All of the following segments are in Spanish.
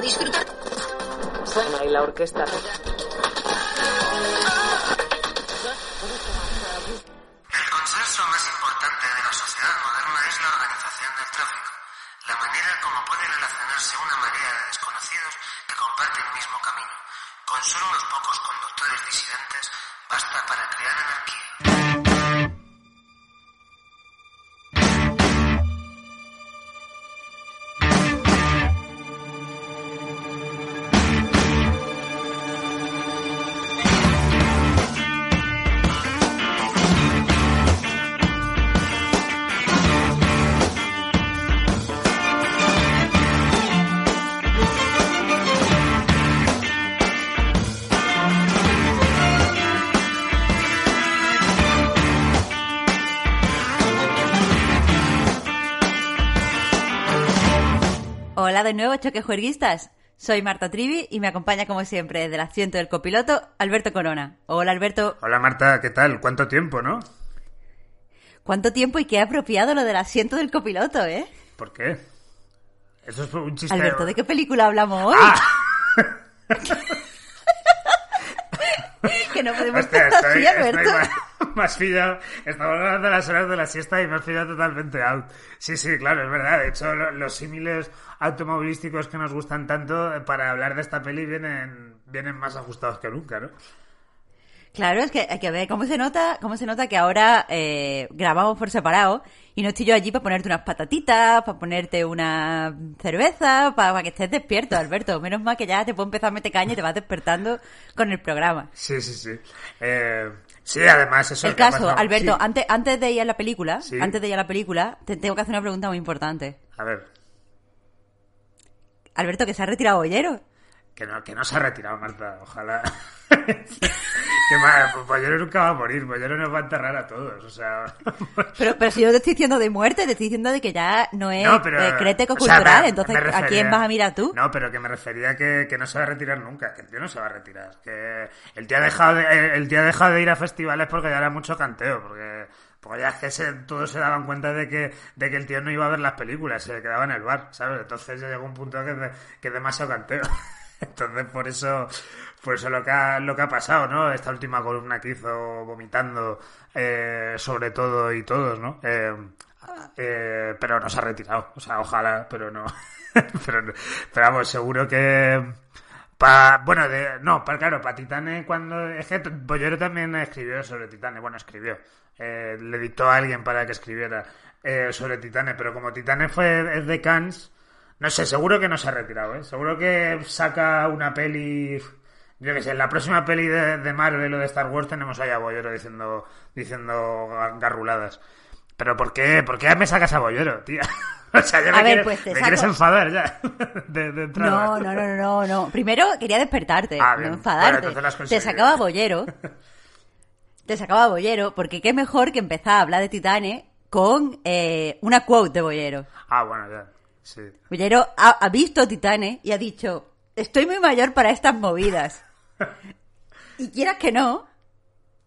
disfrutar. Suena y la orquesta. El consenso más importante de la sociedad moderna es la organización del tráfico, la manera como puede relacionarse una marea de desconocidos que comparten el mismo camino. Con solo unos pocos conductores disidentes Hola de nuevo, choquejuerguistas. Soy Marta Trivi y me acompaña como siempre desde el asiento del copiloto Alberto Corona. Hola Alberto, Hola Marta, ¿qué tal? ¿Cuánto tiempo, no? ¿cuánto tiempo y qué apropiado lo del asiento del copiloto, eh? ¿Por qué? Eso es un chiste. Alberto, ¿de qué película hablamos hoy? Ah, que no podemos hostia, estar estoy, así, Alberto. estoy más, pillado. Estamos hablando de las horas de la siesta y me has pillado totalmente out. Sí, sí, claro, es verdad. De hecho, lo- los símiles automovilísticos que nos gustan tanto eh, para hablar de esta peli vienen, vienen más ajustados que nunca, ¿no? Claro, es que hay que ver cómo se nota, cómo se nota que ahora eh, grabamos por separado y no estoy yo allí para ponerte unas patatitas, para ponerte una cerveza, para, que estés despierto, Alberto. Menos mal que ya te puedo empezar a meter caña y te vas despertando con el programa. Sí, sí, sí. Eh, sí, además, eso El caso, Alberto, sí. antes, antes de ir a la película, Sí. antes de ir a la película, te tengo que hacer una pregunta muy importante. A ver, Alberto, que se ha retirado Bollero. Que no, que no se ha retirado, Marta. Ojalá. que más, pues Bollero nunca va a morir. Bollero nos va a enterrar a todos. O sea. Pero, pero si yo te estoy diciendo de muerte, te estoy diciendo de que ya no es No, pero. créteco o sea, cultural, me- entonces me ¿a quién vas a mirar tú? No, pero que me refería que, que no se va a retirar nunca, que el tío no se va a retirar. Que el tío ha dejado de, el tío ha dejado de ir a festivales porque ya era mucho canteo, porque, porque ya es que se- todos se daban cuenta de que, de que el tío no iba a ver las películas, se quedaba en el bar, ¿sabes? Entonces ya llegó un punto que, es de- que es demasiado canteo. Entonces por eso, por eso lo que ha, lo que ha pasado, ¿no? Esta última columna que hizo vomitando eh, sobre todo y todos, ¿no? Eh, eh, pero no se ha retirado. O sea, ojalá, pero no. pero, pero vamos, seguro que. Pa, bueno, de, no, claro, para Titane cuando... Es que Bollero también escribió sobre Titane, bueno, escribió. Eh, le dictó a alguien para que escribiera eh, sobre Titane, pero como Titane fue es de Cannes, no sé, seguro que no se ha retirado, ¿eh? Seguro que saca una peli... Yo qué sé, en la próxima peli de, de Marvel o de Star Wars tenemos ahí a Bollero diciendo, diciendo garruladas. Pero ¿por qué? ¿Por qué me sacas a Bollero, tía? O sea, ya me, A ver, quieres, pues te me quieres enfadar ya. De, de. No, no, no, no, no. Primero quería despertarte, Ah, no enfadarte. Te sacaba Bollero. te sacaba Bollero, porque qué mejor que empezar a hablar de Titane con eh, una quote de Bollero. Ah, bueno, ya. Sí. Ha, ha visto Titane y ha dicho, estoy muy mayor para estas movidas. y quieras que no,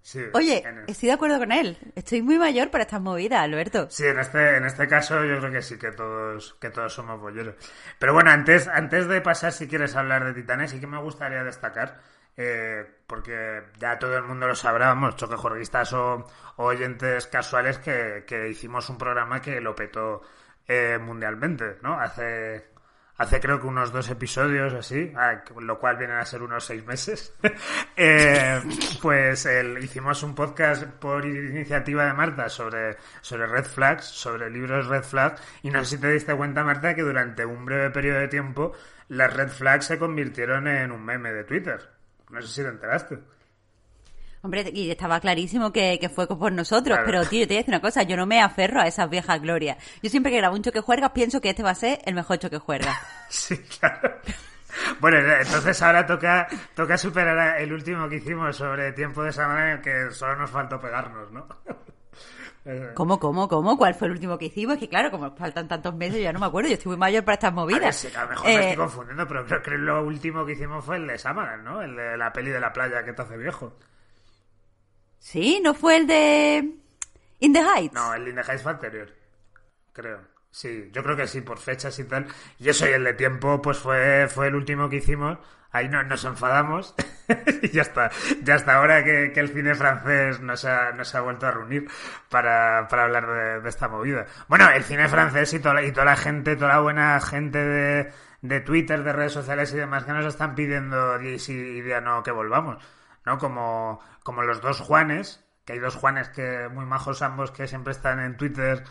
sí. oye, el- estoy de acuerdo con él. Estoy muy mayor para estas movidas, Alberto. Sí, en este, en este caso yo creo que sí que todos, que todos somos bolleros. Pero bueno, antes, antes de pasar, si quieres hablar de Titanes, sí que me gustaría destacar, eh, porque ya todo el mundo lo sabrá, vamos, choquejorguistas o, o oyentes casuales, que, que hicimos un programa que lo petó eh, mundialmente, ¿no? Hace, hace creo que unos dos episodios así, ah, lo cual vienen a ser unos seis meses. Eh, pues hicimos un podcast por iniciativa de Marta sobre, sobre red flags, sobre libros red flags, y no sé si te diste cuenta, Marta, que durante un breve periodo de tiempo las red flags se convirtieron en un meme de Twitter. No sé si te enteraste. Hombre, y estaba clarísimo que, que fue por nosotros, Claro. pero tío, te voy a decir una cosa, yo no me aferro a esas viejas glorias. Yo siempre que grabo un choque juergas pienso que este va a ser el mejor choque juergas. Sí, claro. Bueno, entonces ahora toca, toca superar el último que hicimos sobre tiempo de semana en el que solo nos faltó pegarnos, ¿no? Eh, ¿Cómo, cómo, cómo? ¿Cuál fue el último que hicimos? Que claro, como faltan tantos meses, yo ya no me acuerdo, yo estoy muy mayor para estas A ver, movidas. sí, que a lo mejor Eh, me estoy confundiendo, pero creo que lo último que hicimos fue el de Samaran, ¿no? El de la peli de la playa que te hace viejo. Sí, ¿no fue el de In the Heights? No, el In the Heights fue anterior, creo. Sí, yo creo que sí, por fechas y tal. Y eso, y el de tiempo, pues fue, fue el último que hicimos. Ahí no, nos enfadamos y ya está. Ya hasta ahora que, el cine francés nos ha, nos ha vuelto a reunir para, para hablar de, esta movida. Bueno, el cine francés y toda, y toda la gente, toda la buena gente de, de Twitter, de redes sociales y demás que nos están pidiendo y si y día no que volvamos. ¿No? Como, como los dos Juanes, que hay dos Juanes que muy majos ambos que siempre están en Twitter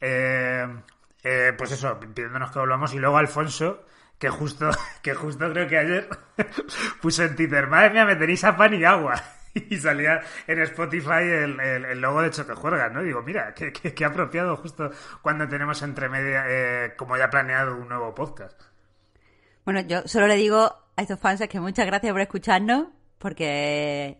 eh, eh, pues eso, pidiéndonos que volvamos. Y luego Alfonso, que justo, que justo creo que ayer puso en Twitter, madre mía, me tenéis a pan y agua. Y salía en Spotify el, el, el logo de Choque Juerga, ¿no? Digo, mira, qué, qué, qué apropiado justo cuando tenemos entre media, eh, como ya planeado, un nuevo podcast. Bueno, yo solo le digo a estos fans que muchas gracias por escucharnos, porque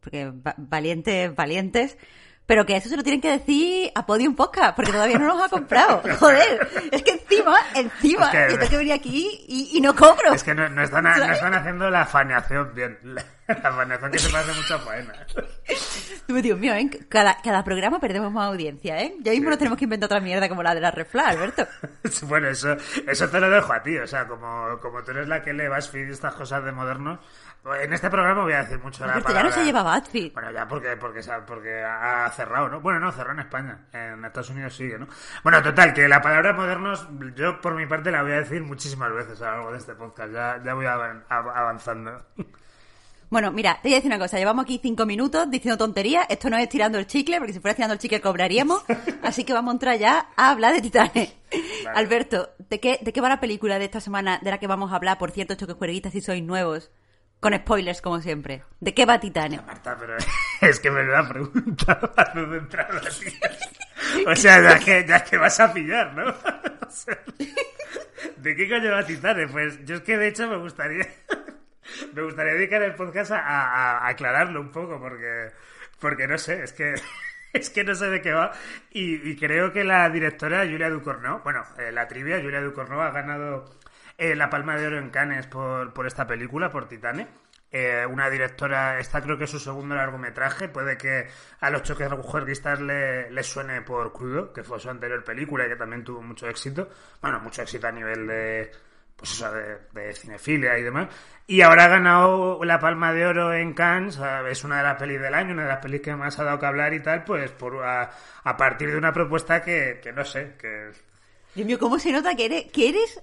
porque valientes, valientes, pero que eso se lo tienen que decir a Podium Podcast, porque todavía no nos ha comprado. Joder, es que encima, encima, es que, yo tengo que venir aquí y, y, no cobro. Es que no, no, están, no están haciendo la faneación bien. La, la faneación que se parece mucho a faena. Dios mío, ¿eh? cada, cada programa perdemos más audiencia, ¿eh? Ya mismo sí. nos tenemos que inventar otra mierda como la de la refla, Alberto. bueno, eso, eso te lo dejo a ti, o sea, como, como tú eres la que le vas feed estas cosas de modernos, en este programa voy a decir mucho la palabra. ya no se lleva BuzzFeed. Bueno, ya porque, porque, porque ha cerrado, ¿no? Bueno, no, cerró en España. En Estados Unidos sigue, ¿no? Bueno, total, que la palabra modernos, yo por mi parte la voy a decir muchísimas veces a lo largo de este podcast. Ya, ya voy avanzando. Bueno, mira, te voy a decir una cosa. Llevamos aquí cinco minutos diciendo tonterías. Esto no es tirando el chicle, porque si fuera tirando el chicle cobraríamos. Así que vamos a entrar ya a hablar de Titanes. Vale. Alberto, ¿de qué, ¿de qué va la película de esta semana de la que vamos a hablar? Por cierto, choques juerguitas si sois nuevos. Con spoilers, como siempre. ¿De qué va Titane? Marta, pero es que me lo ha preguntado antes de entrar a O sea, ya que, ya que vas a pillar, ¿no? O sea, ¿De qué coño va Titane? Pues yo es que de hecho me gustaría... Me gustaría dedicar el podcast a, a, a aclararlo un poco, porque, porque no sé, es que es que no sé de qué va. Y, y creo que la directora Julia Ducournau, bueno, eh, la trivia, Julia Ducournau ha ganado eh, la Palma de Oro en Cannes por, por esta película, por Titane. Eh, una directora, esta creo que es su segundo largometraje, puede que a los choques juerguistas le, le suene por Crudo, que fue su anterior película y que también tuvo mucho éxito, bueno, mucho éxito a nivel de, pues eso, de, de, cinefilia y demás. Y ahora ha ganado la Palma de Oro en Cannes, es una de las pelis del año, una de las pelis que más ha dado que hablar y tal, pues por a, partir de una propuesta que, que no sé, que... Dios mío, ¿cómo se nota que eres, que eres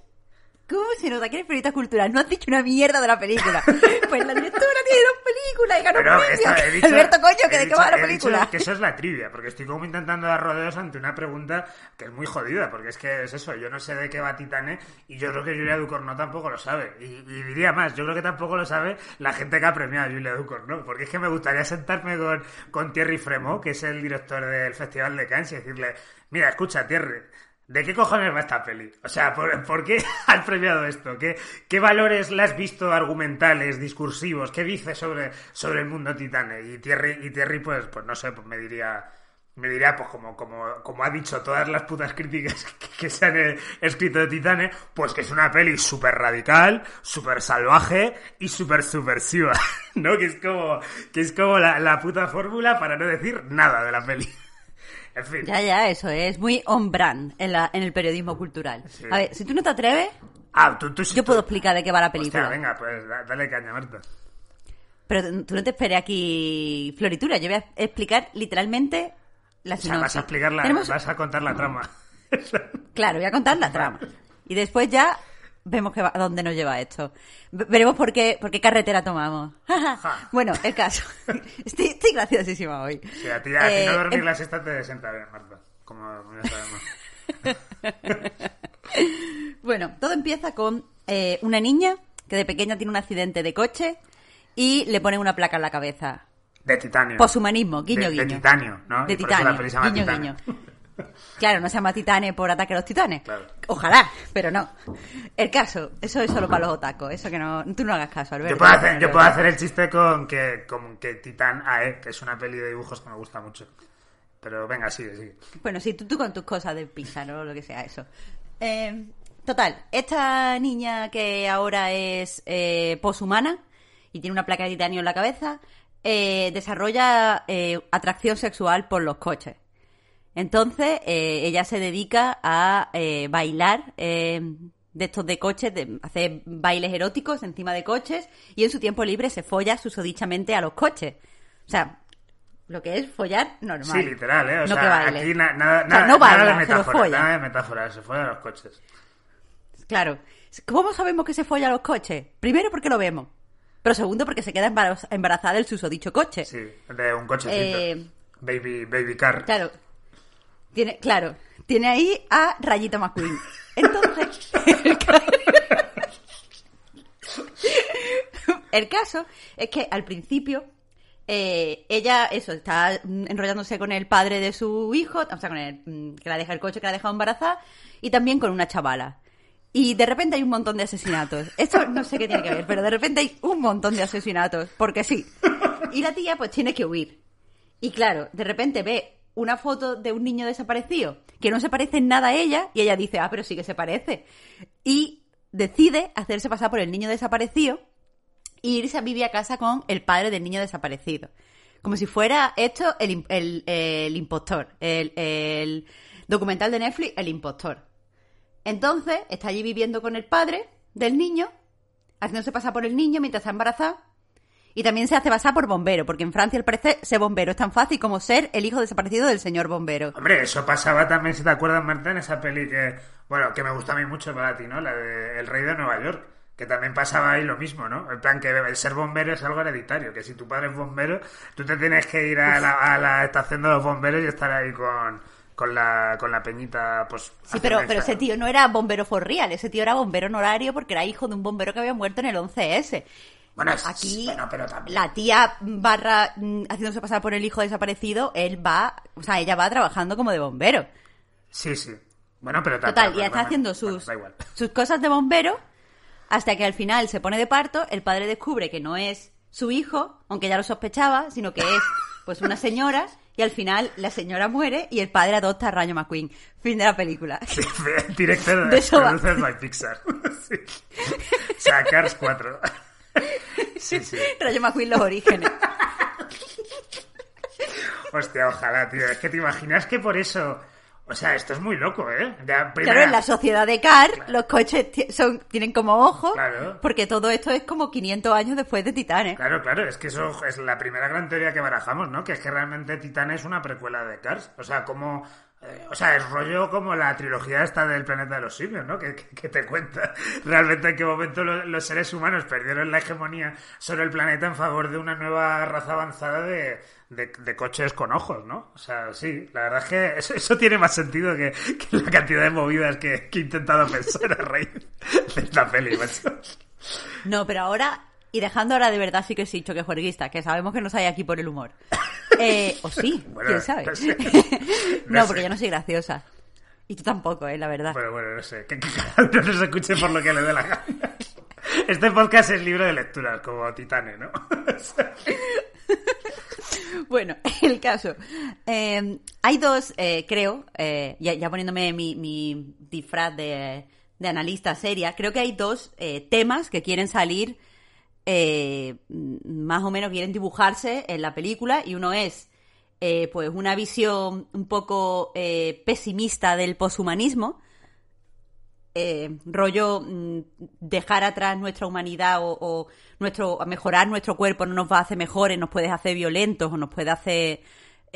¿Cómo se nota que eres periodista cultural? No has dicho una mierda de la película. pues la directora tiene dos películas y ganó Pero premio. Esta, dicho, Alberto, coño, que de qué va la película. que eso es la trivia, porque estoy como intentando dar rodeos ante una pregunta que es muy jodida, porque es que es eso, yo no sé de qué va Titane y yo creo que Julia Ducournau tampoco lo sabe. Y, y, diría más, yo creo que tampoco lo sabe la gente que ha premiado a Julia Ducournau, porque es que me gustaría sentarme con, con Thierry Fremont, que es el director del Festival de Cannes, y decirle, mira, escucha, Thierry, ¿De qué cojones va esta peli? O sea, ¿por, ¿por qué has premiado esto? ¿Qué, ¿Qué, valores le has visto argumentales, discursivos? ¿Qué dice sobre, sobre el mundo titane? Y Thierry, y Thierry pues, pues no sé, pues me diría, me diría, pues como, como, como ha dicho todas las putas críticas que, que se han eh, escrito de Titane, pues que es una peli súper radical, súper salvaje y súper subversiva, ¿no? Que es como, que es como la, la puta fórmula para no decir nada de la peli. En fin. Ya, ya, eso es muy on brand en, la, en el periodismo cultural. Sí. A ver, si tú no te atreves, ah, tú, tú, yo tú, puedo explicar de qué va la película. Hostia, venga, pues dale caña, Marta. Pero tú no te esperes aquí floritura, yo voy a explicar literalmente la sinopsis. O sea, vas a explicar la, ¿Tenemos... vas a contar la trama. claro, voy a contar la trama. Y después ya vemos que va, a dónde nos lleva esto. Veremos por qué, por qué carretera tomamos. bueno, el caso. Estoy, estoy graciosísima hoy. Sí, a ti, a ti eh, no dormir em... la siesta te Marta. Como ya sabemos. bueno, todo empieza con eh, una niña que de pequeña tiene un accidente de coche y le ponen una placa en la cabeza. De titanio. Poshumanismo, guiño, de, guiño. De titanio, ¿no? De titanio, guiño, titanio. guiño. Claro, no se llama Titane por ataque a los titanes. Claro. Ojalá, pero no. El caso, eso es solo para los otacos. Eso que no. Tú no hagas caso, Alberto. Yo puedo hacer, yo puedo hacer el chiste con que, con que Titán AE, que es una peli de dibujos que me gusta mucho. Pero venga, sigue, sigue. Bueno, sí, tú, tú con tus cosas de pizza, ¿no? Lo que sea, eso. Eh, total, esta niña que ahora es eh, poshumana y tiene una placa de titanio en la cabeza, eh, desarrolla eh, atracción sexual por los coches. Entonces, eh, ella se dedica a eh, bailar eh, de estos de coches, de hacer bailes eróticos encima de coches y en su tiempo libre se folla susodichamente a los coches. O sea, lo que es follar normal. Sí, literal, ¿eh? O no sea, que baile. aquí na- nada, O sea, no baila, nada de metáfora, folla. nada de metáfora, se follan los coches. Claro. ¿Cómo sabemos que se folla a los coches? Primero porque lo vemos. Pero segundo porque se queda embaraz- embarazada del susodicho coche. Sí, de un cochecito. Eh, Baby, baby car. Claro. Tiene, claro. Tiene ahí a Rayita McQueen. Entonces, el, ca- el caso es que al principio eh, ella, eso, está enrollándose con el padre de su hijo, o sea, con el mm, que la deja el coche, que la ha dejado embarazada, y también con una chavala. Y de repente hay un montón de asesinatos. Esto no sé qué tiene que ver, pero de repente hay un montón de asesinatos, porque sí. Y la tía pues tiene que huir. Y claro, de repente ve una foto de un niño desaparecido que no se parece en nada a ella y ella dice, ah, pero sí que se parece. Y decide hacerse pasar por el niño desaparecido e irse a vivir a casa con el padre del niño desaparecido. Como si fuera esto el, el- el impostor. El, el documental de Netflix, El impostor. Entonces, está allí viviendo con el padre del niño, haciéndose pasar por el niño mientras está embarazada. Y también se hace pasar por bombero, porque en Francia al parecer ser bombero es tan fácil como ser el hijo desaparecido del señor bombero. Hombre, eso pasaba también, si te acuerdas, Marta, en esa peli que, bueno, que me gusta a mí mucho para ti, ¿no? La de El Rey de Nueva York. Que también pasaba ahí lo mismo, ¿no? En plan, que el ser bombero es algo hereditario. Que si tu padre es bombero, tú te tienes que ir a la, a la estación de los bomberos y estar ahí con, con, la, con la peñita, pues. Sí, pero, pero ese tío no era bombero for real, ese tío era bombero honorario porque era hijo de un bombero que había muerto en el 11S. Bueno, es- Aquí, bueno, pero también. la tía barra mm, haciéndose pasar por el hijo desaparecido, él va, o sea, ella va trabajando como de bombero. Sí, sí. Bueno, pero ta- Total, ta- y está bueno, haciendo sus, sus cosas de bombero hasta que al final se pone de parto, el padre descubre que no es su hijo, aunque ya lo sospechaba, sino que es pues una señora y al final la señora muere y el padre adopta a Rayo McQueen. Fin de la película. Director De de Pixar. sí. O sea, Cars 4. Sí, sí. Rayo McQueen los orígenes. Hostia, ojalá, tío. Es que te imaginas que por eso. O sea, esto es muy loco, ¿eh? Primera- Claro, en la sociedad de Car, los coches son, tienen como ojos, Claro. porque todo esto es como 500 años después de Titanic. Claro, claro, es que eso es la primera gran teoría que barajamos, ¿no? Que es que realmente Titán es una precuela de Cars. O sea, como. Eh, o sea, es rollo como la trilogía esta del planeta de los simios, ¿no? Que, que- te cuenta realmente en qué momento lo- los seres humanos perdieron la hegemonía sobre el planeta en favor de una nueva raza avanzada de, de- coches con ojos, ¿no? O sea, sí, la verdad es que eso, tiene más sentido que, la cantidad de movidas que, que he intentado pensar a raíz de esta peli, macho. No, pero ahora, y dejando ahora de verdad sí que sí, choque juerguista, que sabemos que nos hay aquí por el humor. Eh, o sí, Bueno, quién sabe. no sé. no, No porque sé. yo no soy graciosa. Y tú tampoco, eh, la verdad. Bueno, bueno, no sé. Que, uno nos escuche por lo que le dé la gana. Este podcast es libro de lecturas, como Titane, ¿no? Bueno, el caso. Eh, hay dos, eh, creo, eh, ya, ya poniéndome mi, mi disfraz de, de analista seria, creo que hay dos eh, temas que quieren salir, eh, más o menos quieren dibujarse en la película, y uno es, eh, pues, una visión un poco eh, pesimista del poshumanismo, eh, rollo mm, dejar atrás nuestra humanidad o, o nuestro mejorar nuestro cuerpo no nos va a hacer mejores, nos puede hacer violentos o nos puede hacer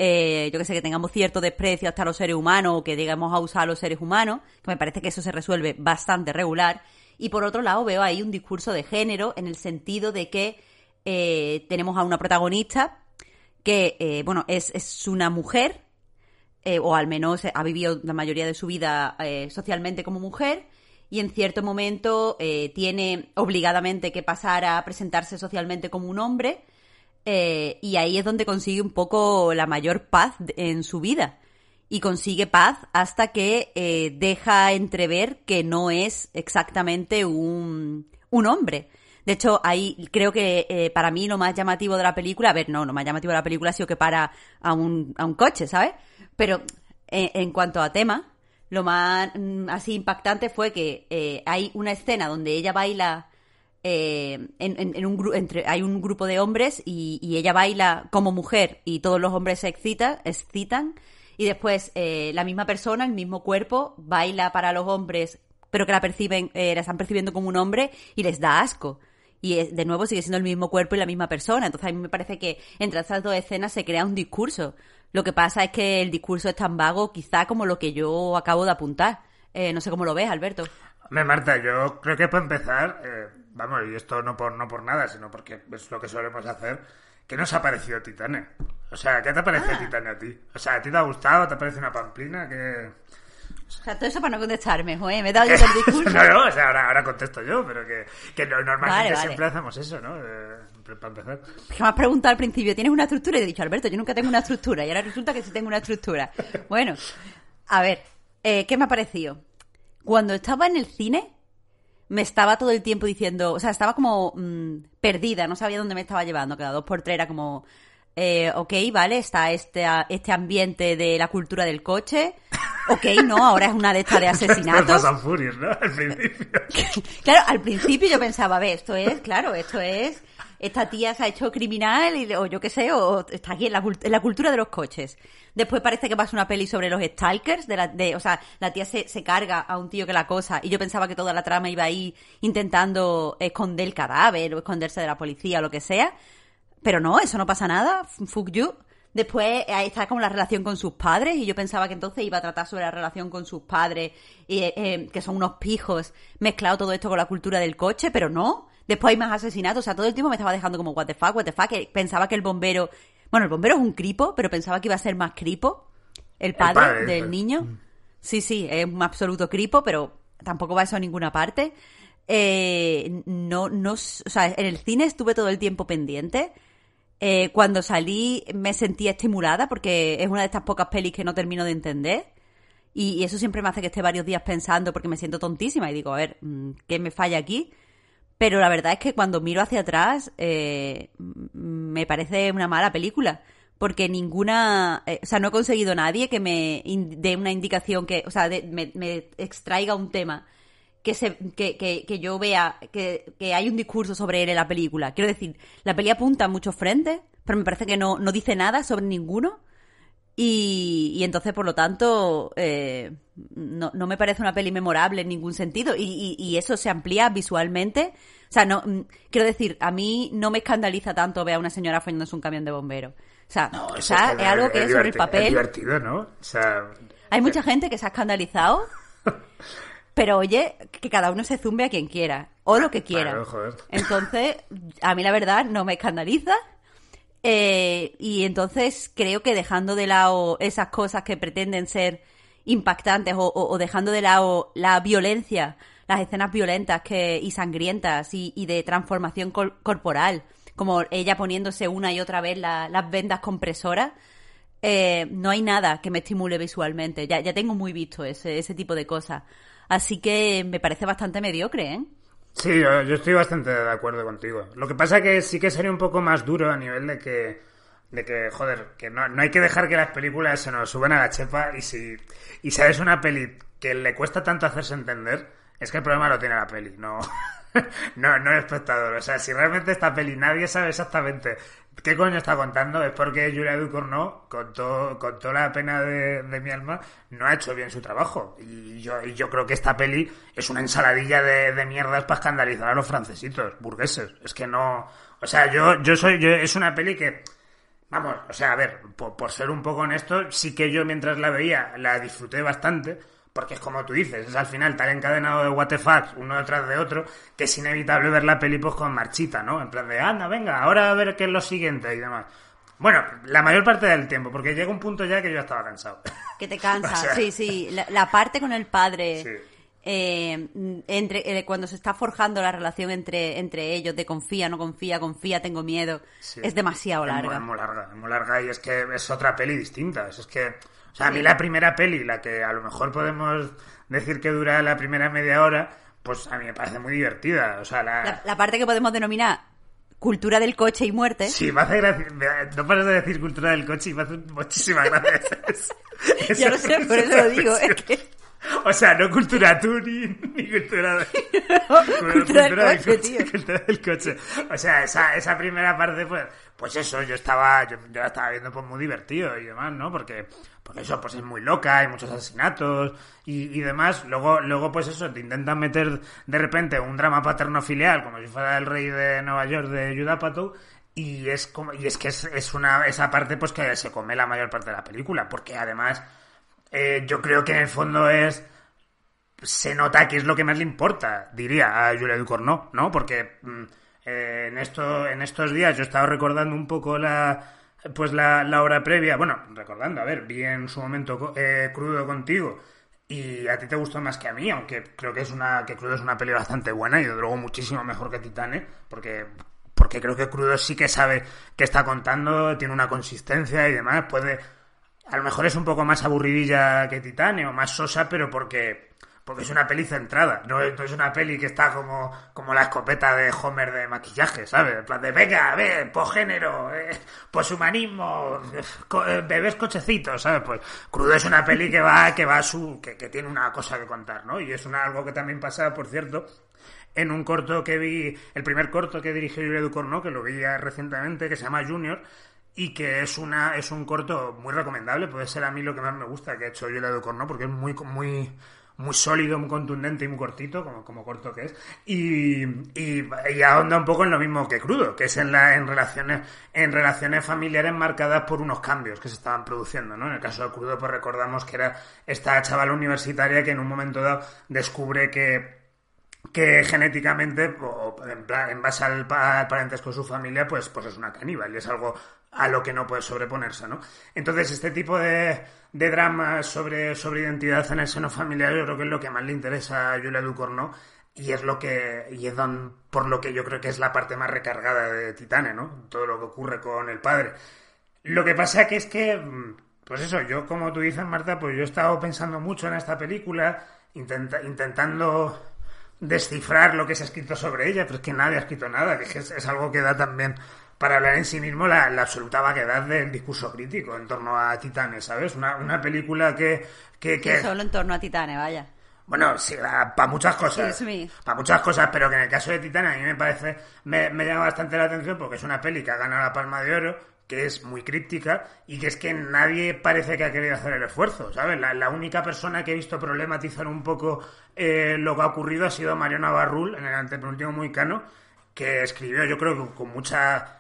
eh, yo que sé, que tengamos cierto desprecio hasta los seres humanos o que digamos a usar a los seres humanos, que me parece que eso se resuelve bastante regular. Y por otro lado veo ahí un discurso de género en el sentido de que eh, tenemos a una protagonista que, eh, bueno, es, es una mujer eh, o al menos ha vivido la mayoría de su vida socialmente como mujer y en cierto momento tiene obligadamente que pasar a presentarse socialmente como un hombre y ahí es donde consigue un poco la mayor paz en su vida y consigue paz hasta que eh, deja entrever que no es exactamente un, un hombre. De hecho, ahí creo que eh, para mí lo más llamativo de la película, a ver, no, lo más llamativo de la película ha sido que para a un, a un coche, ¿sabes? Pero eh, en cuanto a tema, lo más mm, así impactante fue que eh, hay una escena donde ella baila eh, en, en- en un entre hay un grupo de hombres y, y ella baila como mujer y todos los hombres se excitan, excitan y después eh, la misma persona, el mismo cuerpo, baila para los hombres, pero que la perciben, eh, la están percibiendo como un hombre y les da asco. Y eh, de nuevo sigue siendo el mismo cuerpo y la misma persona. Entonces a mí me parece que entre estas dos escenas se crea un discurso. Lo que pasa es que el discurso es tan vago, quizá como lo que yo acabo de apuntar. Eh, no sé cómo lo ves, Alberto. Hombre, Marta, yo creo que para empezar, eh, vamos, y esto no por, no por nada, sino porque es lo que solemos hacer, ¿qué nos ha parecido Titane? O sea, ¿qué te parece Ah. Titane a ti? O sea, ¿a ti te ha gustado? ¿Te parece una pamplina? que O sea, todo eso para no contestarme, joder, me he dado yo el discurso. no, no, o sea, ahora, ahora contesto yo, pero que, que no- normalmente Vale, vale. siempre hacemos eso, ¿no? Eh, para empezar. Que me has preguntado al principio, ¿tienes una estructura? Y te he dicho, Alberto, yo nunca tengo una estructura. Y ahora resulta que sí tengo una estructura. Bueno, a ver, eh, ¿qué me ha parecido? Cuando estaba en el cine, me estaba todo el tiempo diciendo, o sea, estaba como mm, perdida, no sabía dónde me estaba llevando. Cada dos por tres era como, eh, ok, vale, está este, este ambiente de la cultura del coche. Ok, no, ahora es una de estas de asesinatos. Fast and Furious, ¿no? Al principio. Claro, al principio yo pensaba, a ver, esto es, claro, esto es, esta tía se ha hecho criminal, y- o yo qué sé, o está aquí en la, en la cultura de los coches. Después parece que pasa una peli sobre los stalkers, de la, de, o sea, la tía se, se carga a un tío que la cosa, y yo pensaba que toda la trama iba ahí intentando esconder el cadáver, o esconderse de la policía, o lo que sea. Pero no, eso no pasa nada, fuck you. Después ahí está como la relación con sus padres y yo pensaba que entonces iba a tratar sobre la relación con sus padres, y, eh, eh, que son unos pijos, mezclado todo esto con la cultura del coche, pero no. Después hay más asesinatos, o sea, todo el tiempo me estaba dejando como what the fuck, what the fuck, que pensaba que el bombero, bueno, el bombero es un cripo, pero pensaba que iba a ser más cripo, el padre, padre, del niño. Sí, sí, es un absoluto cripo, pero tampoco va eso a ninguna parte. Eh, no, no, o sea, en el cine estuve todo el tiempo pendiente. Eh, cuando salí me sentía estimulada porque es una de estas pocas pelis que no termino de entender. Y, eso siempre me hace que esté varios días pensando porque me siento tontísima y digo, a ver, mm, ¿qué me falla aquí? Pero la verdad es que cuando miro hacia atrás eh, me parece una mala película. Porque ninguna, eh, o sea, no he conseguido nadie que me dé una indicación que, o sea, de- me extraiga un tema que, se, que, que, que yo vea que, que hay un discurso sobre él en la película. Quiero decir, la peli apunta a muchos frentes, pero me parece que no, no dice nada sobre ninguno. Y, y entonces, por lo tanto, eh, no, no me parece una peli memorable en ningún sentido. Y, y- y eso se amplía visualmente. O sea, no, mm, quiero decir, a mí no me escandaliza tanto ver a una señora follándose un camión de bomberos. O sea, No, o sea, es algo que es sobre el papel. Es divertido, ¿no? O sea, Hay mucha gente que se ha escandalizado, pero oye, que cada uno se zumbe a quien quiera, o lo que quiera. Claro, joder. Entonces, a mí la verdad no me escandaliza. eh, y entonces creo que dejando de lado esas cosas que pretenden ser impactantes o, o- o dejando de lado la violencia, las escenas violentas que, y sangrientas y, y de transformación col- corporal, como ella poniéndose una y otra vez la- las vendas compresoras, eh, no hay nada que me estimule visualmente. Ya, ya tengo muy visto ese, ese tipo de cosas. Así que me parece bastante mediocre, ¿eh? Sí, yo, estoy bastante de acuerdo contigo. Lo que pasa que sí que sería un poco más duro a nivel de que, de que joder, que no, no hay que dejar que las películas se nos suban a la chepa y si, y si es una peli que le cuesta tanto hacerse entender, es que el problema lo tiene la peli, no, no, no el espectador. O sea, si realmente esta peli nadie sabe exactamente qué coño está contando, es porque Julia Ducournau, con, todo, con toda la pena de, mi alma, no ha hecho bien su trabajo. Y yo, y yo creo que esta peli es una ensaladilla de, de mierdas para escandalizar a los francesitos, burgueses. Es que no... O sea, yo, yo soy... Yo, es una peli que... Vamos, o sea, a ver, por, por ser un poco honesto, sí que yo mientras la veía la disfruté bastante, porque es como tú dices, es al final tal encadenado de what the fuck, uno detrás de otro, que es inevitable ver la peli pues con marchita, ¿no? En plan de, anda, venga, ahora a ver qué es lo siguiente y demás. Bueno, la mayor parte del tiempo, porque llega un punto ya que yo estaba cansado. Que te cansa, O sea- sí, sí. La, la parte con el padre, Sí. eh, entre eh, cuando se está forjando la relación entre, entre ellos, de confía, no confía, confía, tengo miedo, Sí. es demasiado Es muy- larga. Es muy larga, es muy larga y es que es otra peli distinta. Es que, o sea, a mí la primera peli, la que a lo mejor podemos decir que dura la primera media hora, pues a mí me parece muy divertida. O sea, la... La, la parte que podemos denominar cultura del coche y muerte. Sí, me hace gracia. No paras de decir cultura del coche y me hace muchísima gracia. Es- Ya lo sé, por eso lo digo, es que... O sea, no cultura tú ni, ni cultura, Cultura del coche, tío. cultura del coche. O sea, esa, esa primera parte, pues, pues eso, yo estaba, yo, yo la estaba viendo pues muy divertido y demás, ¿no? Porque, porque eso, pues es muy loca, hay muchos asesinatos y, y demás. Luego, luego, pues eso, te intentan meter de repente un drama paterno-filial, como si fuera el rey de Nueva York de Judd Apatow, y es como, y es que es, es una, esa parte pues que se come la mayor parte de la película, porque además, eh, yo creo que en el fondo es, se nota que es lo que más le importa, diría a Julia Ducournau, ¿no? Porque mm, eh, en esto, en estos días yo he estado recordando un poco la pues la, la hora previa, bueno, recordando, a ver, vi en su momento eh, crudo contigo y a ti te gustó más que a mí, aunque creo que es una que crudo es una peli bastante buena y de luego muchísimo mejor que Titane, porque porque creo que crudo sí que sabe qué está contando, tiene una consistencia y demás, puede a lo mejor es un poco más aburridilla que Titane o más sosa, pero porque porque es una peli centrada, no, es- no es una peli que está como, como la escopeta de Homer de maquillaje, ¿sabes? En plan de, venga, a ver, posgénero, eh, poshumanismo, co- eh, bebés cochecitos, ¿sabes? Pues Crudo es una peli que va, que va a su, que, que tiene una cosa que contar, ¿no? Y es una, algo que también pasa, por cierto, en un corto que vi, el primer corto que dirigió Julia Ducournau, que lo vi recientemente, que se llama Junior, y que es una es un corto muy recomendable, puede ser a mí lo que más me gusta que ha hecho Julia Ducournau, porque es muy muy muy sólido, muy contundente y muy cortito, como, como corto que es, y, y, y ahonda un poco en lo mismo que crudo, que es en la, en relaciones, en relaciones familiares marcadas por unos cambios que se estaban produciendo, ¿no? En el caso de crudo, pues recordamos que era esta chavala universitaria que en un momento dado descubre que que genéticamente, en, base al parentesco de su familia, pues, pues es una caníbal y es algo a lo que no puede sobreponerse, ¿no? Entonces, este tipo de, de dramas sobre, sobre identidad en el seno familiar yo creo que es lo que más le interesa a Julia Ducournau y es lo que y es por lo que yo creo que es la parte más recargada de Titane, ¿no? Todo lo que ocurre con el padre. Lo que pasa que es que, pues eso, yo como tú dices, Marta, pues yo he estado pensando mucho en esta película, intenta- intentando descifrar lo que se ha escrito sobre ella, pero es que nadie ha escrito nada, que es algo que da también para hablar en sí mismo la, la absoluta vaguedad del discurso crítico en torno a Titanes, ¿sabes? Una, una película que... que, que Solo en torno a Titane, vaya. bueno, sí, para muchas cosas. Para muchas cosas, pero que en el caso de Titana a mí me parece, me, me llama bastante la atención porque es una peli que ha ganado la Palma de Oro, que es muy críptica y que es que nadie parece que ha querido hacer el esfuerzo, ¿sabes? La, la única persona que he visto problematizar un poco eh, lo que ha ocurrido ha sido Mariana Barrul en el antepenúltimo Moicano, que escribió, yo creo que con mucha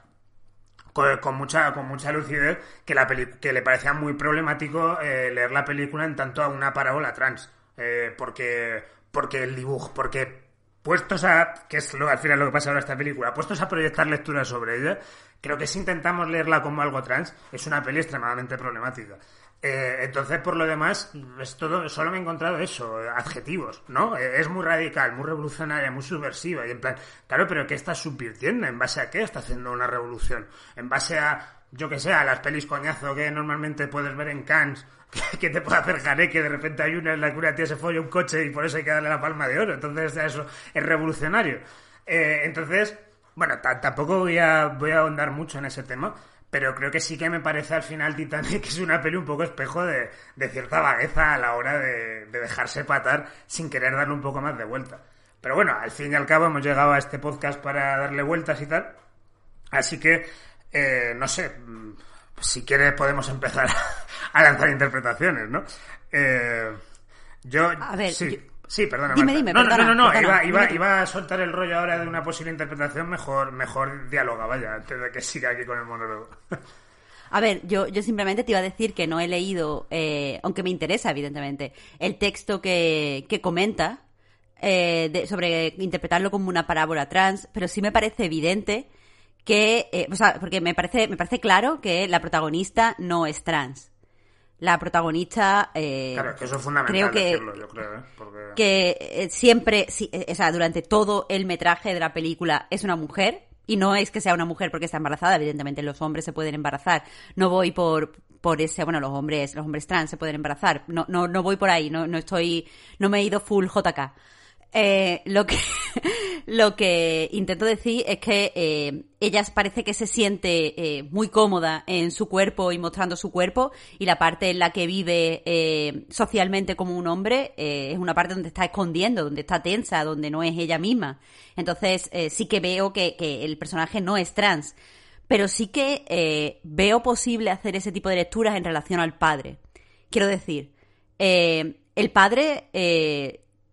con, mucha con mucha lucidez que la peli- que le parecía muy problemático eh, leer la película en tanto a una parábola trans. Eh, porque porque el dibujo porque puestos a que es lo, al final lo que pasa ahora esta película puestos a proyectar lecturas sobre ella creo que si intentamos leerla como algo trans es una peli extremadamente problemática Eh, entonces por lo demás es todo solo me he encontrado eso adjetivos no Eh, es muy radical muy revolucionaria muy subversiva y en plan claro pero qué está subvirtiendo en base a qué está haciendo una revolución en base a yo que sé a las pelis coñazo que normalmente puedes ver en Cannes que, te puede hacer jaré que de repente hay una en la que una tía se folla un coche y por eso hay que darle la palma de oro entonces eso es revolucionario. Eh, entonces bueno ta- tampoco voy a voy a ahondar mucho en ese tema pero creo que sí que me parece al final Titanic que es una peli un poco espejo de, de cierta vagueza a la hora de, de dejarse patar sin querer darle un poco más de vuelta. Pero bueno, al fin y al cabo hemos llegado a este podcast para darle vueltas y tal. Así que, eh, no sé, mm, si quieres podemos empezar a lanzar interpretaciones, ¿no? Eh, yo... A ver, sí. yo- Sí, perdona. Dime, Marta. dime, no, no, perdona, no, no, perdona, iba, iba, iba a soltar el rollo ahora de una posible interpretación, mejor, mejor diáloga, vaya, antes de que siga aquí con el monólogo. A ver, yo, yo simplemente te iba a decir que no he leído, eh, aunque me interesa, evidentemente, el texto que, que comenta eh, de- sobre interpretarlo como una parábola trans, pero sí me parece evidente que, eh, o sea, porque me parece, me parece claro que la protagonista no es trans. La protagonista, eh, Claro, que eso es fundamental creo que, decirlo, yo creo, ¿eh? Porque... que eh, siempre, sí, eh, o sea, durante todo el metraje de la película es una mujer. Y no es que sea una mujer porque está embarazada, evidentemente los hombres se pueden embarazar. No voy por, por ese, bueno, los hombres, los hombres trans se pueden embarazar. No, no, no voy por ahí, no, no estoy, no me he ido full JK. Eh, lo que lo que intento decir es que eh, ella parece que se siente eh, muy cómoda en su cuerpo y mostrando su cuerpo y la parte en la que vive socialmente como un hombre es una parte donde está escondiendo, donde está tensa, donde no es ella misma. Entonces sí que veo que, que el personaje no es trans, pero sí que veo posible hacer ese tipo de lecturas en relación al padre. Quiero decir, el padre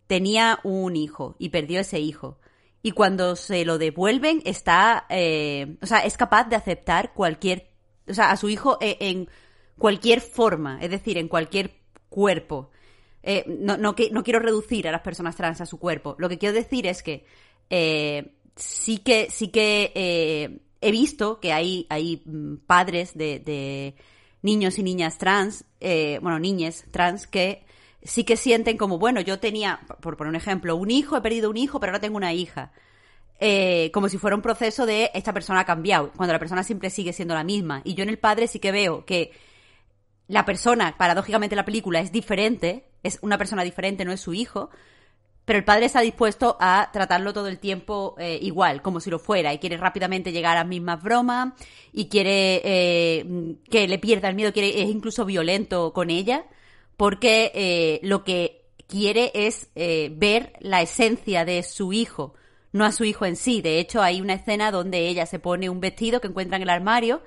tenía un hijo y perdió ese hijo. Y cuando se lo devuelven, está, eh, o sea, es capaz de aceptar cualquier, o sea, a su hijo eh, en cualquier forma, es decir, en cualquier cuerpo. Eh, no, no, quiero reducir a las personas trans a su cuerpo. Lo que quiero decir es que sí que, sí que he visto que hay, hay mm, padres de, de niños y niñas trans, bueno, niñas trans, que sí que sienten como, bueno, yo tenía, por poner un ejemplo, un hijo, he perdido un hijo, pero ahora tengo una hija. Eh, como si fuera un proceso de esta persona ha cambiado, cuando la persona siempre sigue siendo la misma. Y yo en el padre sí que veo que la persona, paradójicamente en la película, es diferente, es una persona diferente, no es su hijo, pero el padre está dispuesto a tratarlo todo el tiempo eh, igual, como si lo fuera, y quiere rápidamente llegar a las mismas bromas, y quiere eh, que le pierda el miedo, quiere, es incluso violento con ella, porque eh, lo que quiere es eh, ver la esencia de su hijo, no a su hijo en sí. De hecho, hay una escena donde ella se pone un vestido que encuentra en el armario,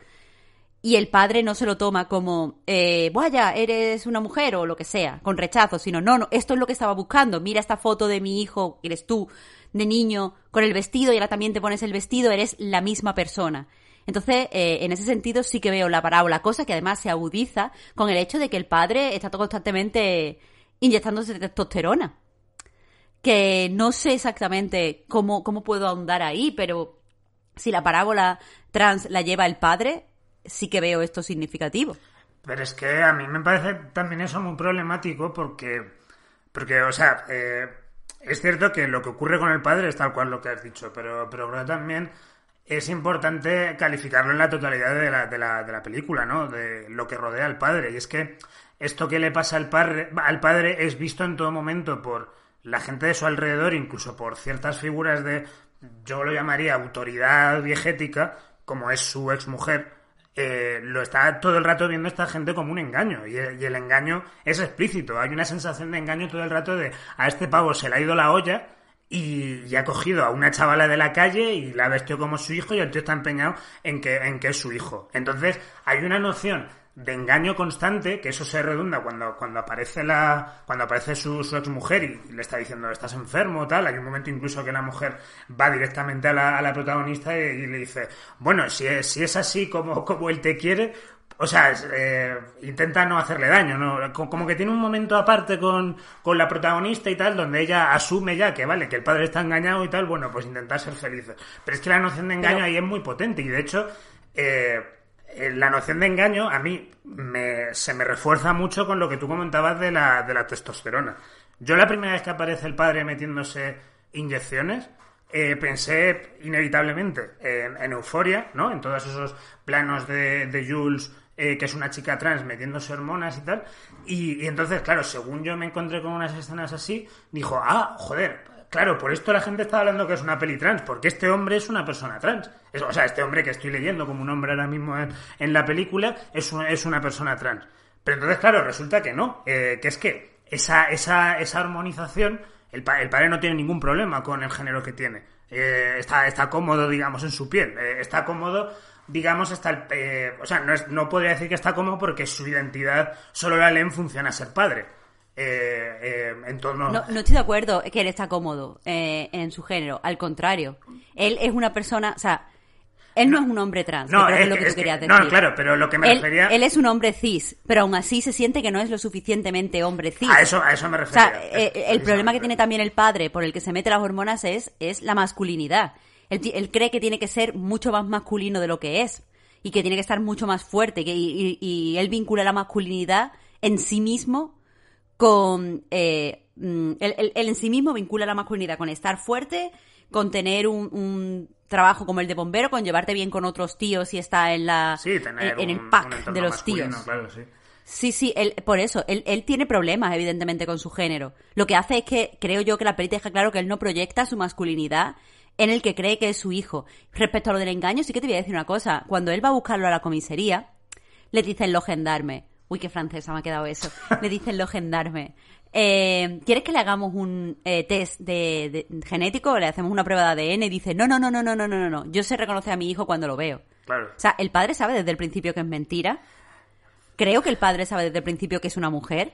y el padre no se lo toma como, eh, vaya, eres una mujer o lo que sea, con rechazo, sino, no, no, esto es lo que estaba buscando, mira esta foto de mi hijo, eres tú, de niño, con el vestido y ahora también te pones el vestido, eres la misma persona. Entonces, eh, en ese sentido sí que veo la parábola, cosa que además se agudiza con el hecho de que el padre está constantemente inyectándose testosterona. Que no sé exactamente cómo, cómo puedo ahondar ahí, pero si la parábola trans la lleva el padre, sí que veo esto significativo. Pero es que a mí me parece también eso muy problemático porque, porque o sea, eh, es cierto que lo que ocurre con el padre es tal cual lo que has dicho, pero, pero creo también es importante calificarlo en la totalidad de la, de la, de la película, ¿no? De lo que rodea al padre. Y es que esto que le pasa al padre, al padre es visto en todo momento por la gente de su alrededor, incluso por ciertas figuras de, yo lo llamaría autoridad diegética, como es su exmujer, eh, lo está todo el rato viendo esta gente como un engaño. Y el engaño es explícito. Hay una sensación de engaño todo el rato de a este pavo se le ha ido la olla y, y ha cogido a una chavala de la calle y la ha vestido como su hijo y el tío está empeñado en que, en que es su hijo. Entonces hay una noción de engaño constante, que eso se redunda cuando, cuando aparece la, cuando aparece su, su exmujer y le está diciendo estás enfermo tal, hay un momento incluso que la mujer va directamente a la, a la protagonista y, y le dice, bueno, si es, si es así como, como él te quiere, o sea, es, eh, intenta no hacerle daño, ¿no? Co- Como que tiene un momento aparte con, con la protagonista y tal, donde ella asume ya que vale, que el padre está engañado y tal, bueno, pues intentar ser felices. Pero es que la noción de engaño Pero- ahí es muy potente y de hecho, eh, eh, la noción de engaño a mí me, se me refuerza mucho con lo que tú comentabas de la, de la testosterona. Yo la primera vez que aparece el padre metiéndose inyecciones, eh, pensé inevitablemente en, en Euforia, ¿no? En todos esos planos de, de Jules, eh, que es una chica trans metiéndose hormonas y tal. Y, entonces, claro, según yo me encontré con unas escenas así, dijo, ah, joder, claro, por esto la gente está hablando que es una peli trans, porque este hombre es una persona trans. Es- o sea, este hombre que estoy leyendo como un hombre ahora mismo en, en la película es, es una persona trans. Pero entonces, claro, resulta que no, eh, que es que esa, esa, esa armonización, el, el padre no tiene ningún problema con el género que tiene. Eh, está, está cómodo, digamos, en su piel. Está cómodo, digamos, hasta el... eh, o sea, no, es, no podría decir que está cómodo porque su identidad solo la lee en función a ser padre. Eh, eh, en torno... No, no estoy de acuerdo que él está cómodo eh, en su género. Al contrario, él es una persona, o sea, él no, es un hombre trans. No, que creo que es lo que- es tú que- querías no, decir. claro, pero lo que me él, refería- Él es un hombre cis, pero aún así se siente que no es lo suficientemente hombre cis. A eso, a eso me O refería. sea, eh, Es- el problema que tiene también el padre por el que se mete las hormonas es, es la masculinidad. Él, cree que tiene que ser mucho más masculino de lo que es y que tiene que estar mucho más fuerte que, y, él vincula la masculinidad en sí mismo con... eh, mm, él, él- él en sí mismo vincula la masculinidad con estar fuerte, con tener un, un trabajo como el de bombero, con llevarte bien con otros tíos y está en la Sí, tener en, el pack de los tíos. Claro, sí. Sí, sí, él, por eso, él, él tiene problemas, evidentemente, con su género. Lo que hace es que creo yo que la peli deja claro que él no proyecta su masculinidad en el que cree que es su hijo. Respecto a lo del engaño, sí que te voy a decir una cosa. Cuando él va a buscarlo a la comisaría, le dicen los gendarmes. Uy, qué francesa me ha quedado eso. Le dicen los gendarmes. Eh, ¿Quieres que le hagamos un eh, test de, de- genético? Le hacemos una prueba de ADN y dice, no, no, no, no, no, no, no, no. Yo sé reconocer a mi hijo cuando lo veo. Claro. O sea, el padre sabe desde el principio que es mentira. Creo que el padre sabe desde el principio que es una mujer.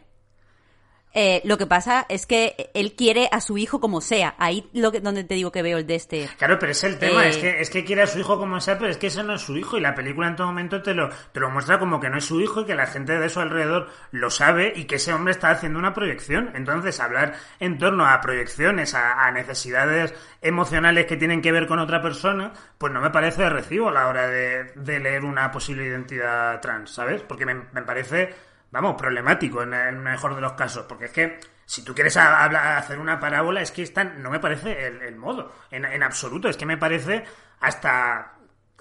Eh, lo que pasa es que él quiere a su hijo como sea. Ahí lo que, donde te digo que veo el de este. Claro, pero es el tema, Eh, es, que, es que quiere a su hijo como sea, pero es que ese no es su hijo y la película en todo momento te lo, te lo muestra como que no es su hijo y que la gente de su alrededor lo sabe y que ese hombre está haciendo una proyección. Entonces, hablar en torno a proyecciones, a, a necesidades emocionales que tienen que ver con otra persona, pues no me parece de recibo a la hora de, de leer una posible identidad trans, ¿sabes? Porque me, me parece, vamos, problemático en el mejor de los casos, porque es que si tú quieres hacer una parábola, es que esta no me parece el, modo, en absoluto, es que me parece hasta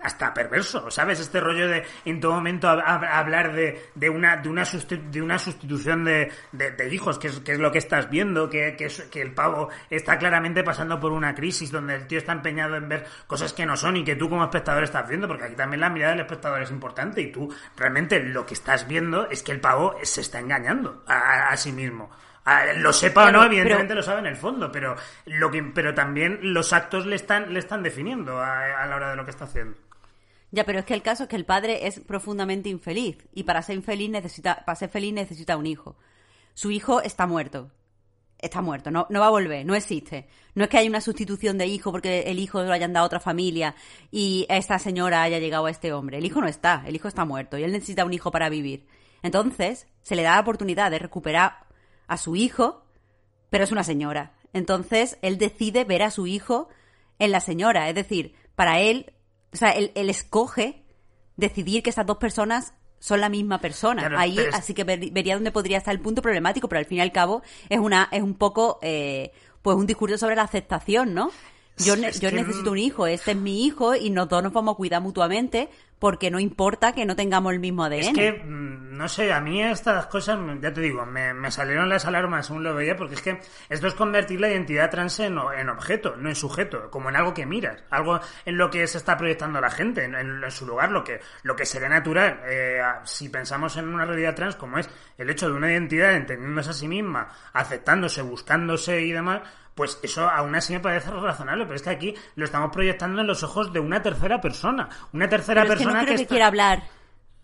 hasta perverso, ¿sabes? Este rollo de en todo momento hab- hab- hablar de, de una de una, de una sustitución de, de- de hijos, que es, que es lo que estás viendo, que, que, es- que el pavo está claramente pasando por una crisis donde el tío está empeñado en ver cosas que no son y que tú como espectador estás viendo, porque aquí también la mirada del espectador es importante y tú realmente lo que estás viendo es que el pavo se está engañando a, sí mismo. Lo sepa o no, pero- evidentemente lo sabe en el fondo, pero lo que, pero también los actos le están, le están definiendo a, a la hora de lo que está haciendo. Ya, pero es que el caso es que el padre es profundamente infeliz y para ser infeliz necesita, para ser feliz necesita un hijo. Su hijo está muerto. Está muerto, no, no va a volver, no existe. No es que haya una sustitución de hijo porque el hijo lo hayan dado a otra familia y esta señora haya llegado a este hombre. El hijo no está, el hijo está muerto y él necesita un hijo para vivir. Entonces, se le da la oportunidad de recuperar a su hijo, pero es una señora. Entonces, él decide ver a su hijo en la señora. Es decir, para él, o sea, él, él escoge decidir que estas dos personas son la misma persona. Claro, Ahí, es- así que ver- vería dónde podría estar el punto problemático, pero al fin y al cabo es una, es un poco, eh, pues un discurso sobre la aceptación, ¿no? Yo, ne- yo necesito un hijo, este es mi hijo y nosotros nos vamos a cuidar mutuamente porque no importa que no tengamos el mismo ADN. Es que, mm, no sé, a mí estas cosas, ya te digo, me, me salieron las alarmas según lo veía, porque es que esto es convertir la identidad trans en, objeto, no en sujeto, como en algo que miras, algo en lo que se está proyectando la gente, en, en su lugar, lo que, lo que sería natural. Eh, si pensamos en una realidad trans como es el hecho de una identidad entendiéndose a sí misma, aceptándose, buscándose y demás, pues eso aún así me parece razonable, pero es que aquí lo estamos proyectando en los ojos de una tercera persona, una tercera Pero es que persona no creo que, está- quiera hablar.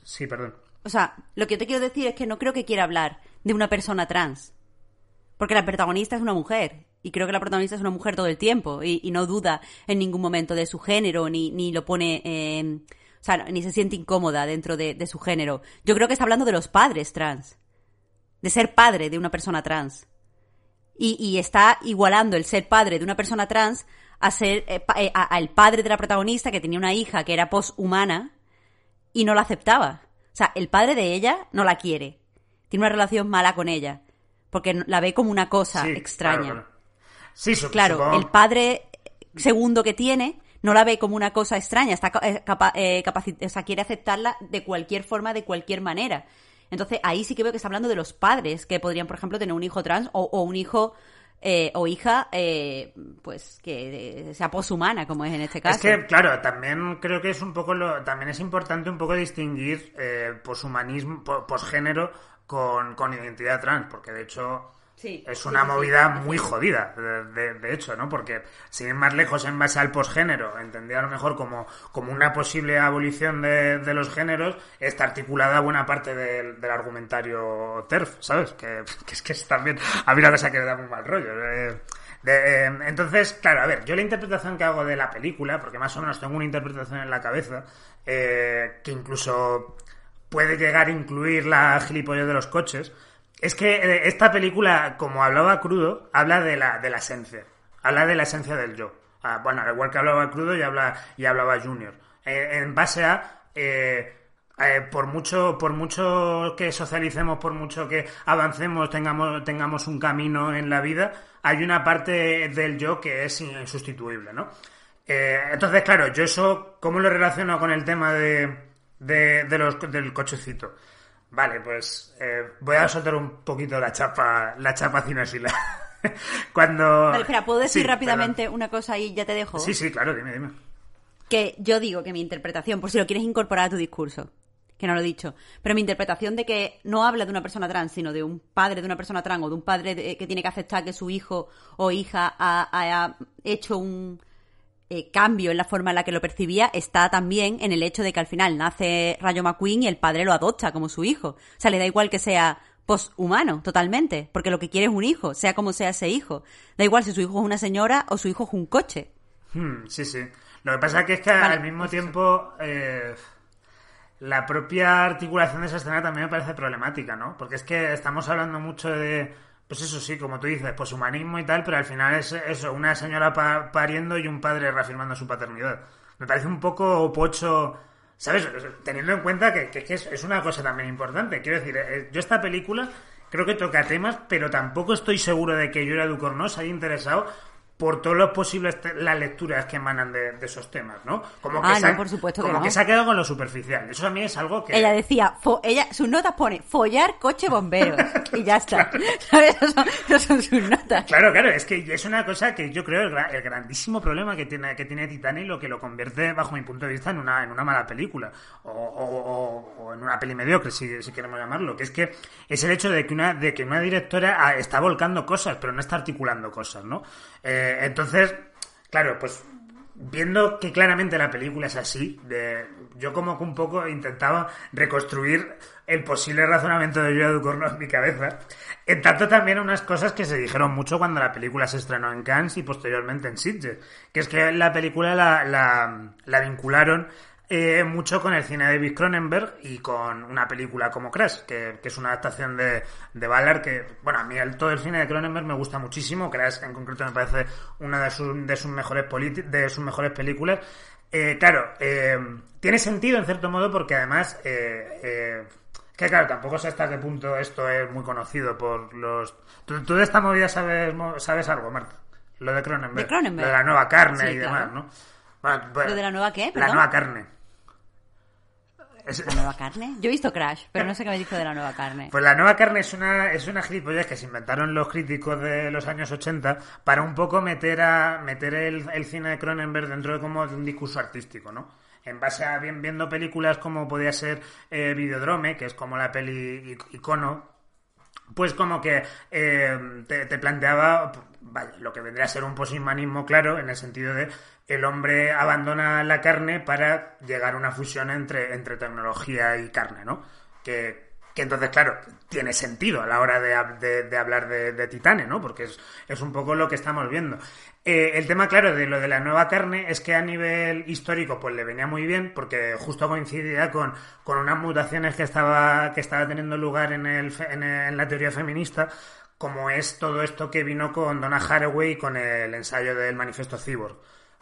Sí, perdón. O sea, lo que yo te quiero decir es que no creo que quiera hablar de una persona trans. Porque la protagonista es una mujer. Y creo que la protagonista es una mujer todo el tiempo. Y, y no duda en ningún momento de su género, ni, ni lo pone. eh, o sea, ni se siente incómoda dentro de, de su género. Yo creo que está hablando de los padres trans. De ser padre de una persona trans. Y, y está igualando el ser padre de una persona trans a ser eh, pa- eh, a- al padre de la protagonista que tenía una hija que era poshumana y no la aceptaba. O sea, el padre de ella no la quiere. Tiene una relación mala con ella. Porque la ve como una cosa Sí, extraña. claro, claro. Sí, su- Claro, supongo- el padre segundo que tiene no la ve como una cosa extraña, está eh, capa- eh, capaci- o sea, quiere aceptarla de cualquier forma, de cualquier manera. Entonces ahí sí que veo que está hablando de los padres que podrían, por ejemplo, tener un hijo trans o, o un hijo eh, o hija, eh, pues que eh, sea poshumana, como es en este caso. Es que, claro, también creo que es un poco lo, también es importante un poco distinguir eh, poshumanismo, po- posgénero con, con identidad trans, porque de hecho Sí, es una sí, sí. movida muy jodida, de, de- de hecho, ¿no? Porque sin ir más lejos en base al posgénero, entendía a lo mejor como, como una posible abolición de, de los géneros, está articulada buena parte del, del argumentario TERF, ¿sabes? Que, que es que es también, a mí una cosa que me da muy mal rollo. eh. Eh, entonces, claro, a ver, yo la interpretación que hago de la película, porque más o menos tengo una interpretación en la cabeza, eh, que incluso puede llegar a incluir la gilipollez de los coches, es que eh, esta película, como hablaba crudo, habla de la, de la esencia. Habla de la esencia del yo. Ah, bueno, al igual que hablaba crudo y, habla, y hablaba Junior. Eh, en base a... eh, eh, por mucho por mucho que socialicemos por mucho que avancemos tengamos tengamos un camino en la vida hay una parte del yo que es insustituible no Eh, entonces claro yo eso cómo lo relaciono con el tema de, de, de los, del cochecito Vale, pues eh, voy a soltar un poquito la chapa, la chapa cinesila. Cuando... Vale, espera, ¿puedo decir Sí, rápidamente una cosa y ya te dejo? Sí, sí, claro, dime, dime. que yo digo que mi interpretación, por si lo quieres incorporar a tu discurso, que no lo he dicho, pero mi interpretación de que no habla de una persona trans, sino de un padre de una persona trans o de un padre de- que tiene que aceptar que su hijo o hija ha, ha hecho un eh, cambio en la forma en la que lo percibía, está también en el hecho de que al final nace Rayo McQueen y el padre lo adopta como su hijo. O sea, le da igual que sea poshumano, totalmente, porque lo que quiere es un hijo, sea como sea ese hijo. Da igual si su hijo es una señora o su hijo es un coche. Hmm, sí, sí. Lo que pasa que es que Vale, al mismo pues tiempo eh, la propia articulación de esa escena también me parece problemática, ¿no? Porque es que estamos hablando mucho de, pues eso sí, como tú dices, pues humanismo y tal, pero al final es eso, una señora pa- pariendo y un padre reafirmando su paternidad. Me parece un poco pocho, ¿sabes? Teniendo en cuenta que, que- que es, una cosa también importante. Quiero decir, eh, yo esta película creo que toca temas, pero tampoco estoy seguro de que Yura Ducorno se haya interesado por todos los posibles las lecturas que emanan de, de esos temas, ¿no? Como que, Ah, se no, ha- por supuesto que se ha quedado con lo superficial. Eso a mí es algo que... Ella decía, fo- ella, sus notas pone follar coche bomberos y ya está. ¿Sabes? Esas son, esas son sus notas. Claro, claro, es que es una cosa que yo creo el, el grandísimo problema que tiene, que tiene Titanic lo que lo convierte, bajo mi punto de vista, en una, en una mala película. O, o- o- o en una peli mediocre, si, si queremos llamarlo. Que es que es el hecho de que una, de que una directora ah, está volcando cosas, pero no está articulando cosas, ¿no? Eh, entonces, claro, pues viendo que claramente la película es así, yo como que un poco intentaba reconstruir el posible razonamiento de Julia Ducorno en mi cabeza, en tanto también unas cosas que se dijeron mucho cuando la película se estrenó en Cannes y posteriormente en Sitges, que es que la película la, la, la vincularon eh, mucho con el cine de David Cronenberg y con una película como Crash, que, que es una adaptación de, de Ballard que, bueno, a mí el, todo el cine de Cronenberg me gusta muchísimo, Crash en concreto me parece una de sus, de sus, mejores, de sus mejores películas. Eh, claro, eh, tiene sentido en cierto modo porque además, eh, eh, que claro, tampoco sé hasta qué punto esto es muy conocido por los... ¿Tú, tú de esta movida sabes, sabes algo, Marta? Lo de Cronenberg. ¿De Cronenberg? Lo de la nueva carne Sí, y claro. demás, ¿no? Bueno, pues, ¿Lo de la nueva qué? La nueva carne. Es- ¿La nueva carne? Yo he visto Crash, pero no sé qué me dijo de la nueva carne. Pues la nueva carne es una, es una gilipollez que se inventaron los críticos de los años 80 para un poco meter a meter el, el cine de Cronenberg dentro de como de un discurso artístico, ¿no? En base a bien, viendo películas como podía ser eh, Videodrome, que es como la peli ic- icono, pues como que eh, te, te planteaba vaya, lo que vendría a ser un poshumanismo claro en el sentido de el hombre abandona la carne para llegar a una fusión entre, entre tecnología y carne, ¿no? Que, entonces, claro, tiene sentido a la hora de, de- hablar de, de Titane, ¿no? Porque es, es un poco lo que estamos viendo. Eh, el tema, claro, de lo de la nueva carne es que a nivel histórico pues le venía muy bien porque justo coincidía con, con unas mutaciones que estaba, que estaba teniendo lugar en, el, en, el- en la teoría feminista como es todo esto que vino con Donna Haraway y con el ensayo del manifiesto Cyborg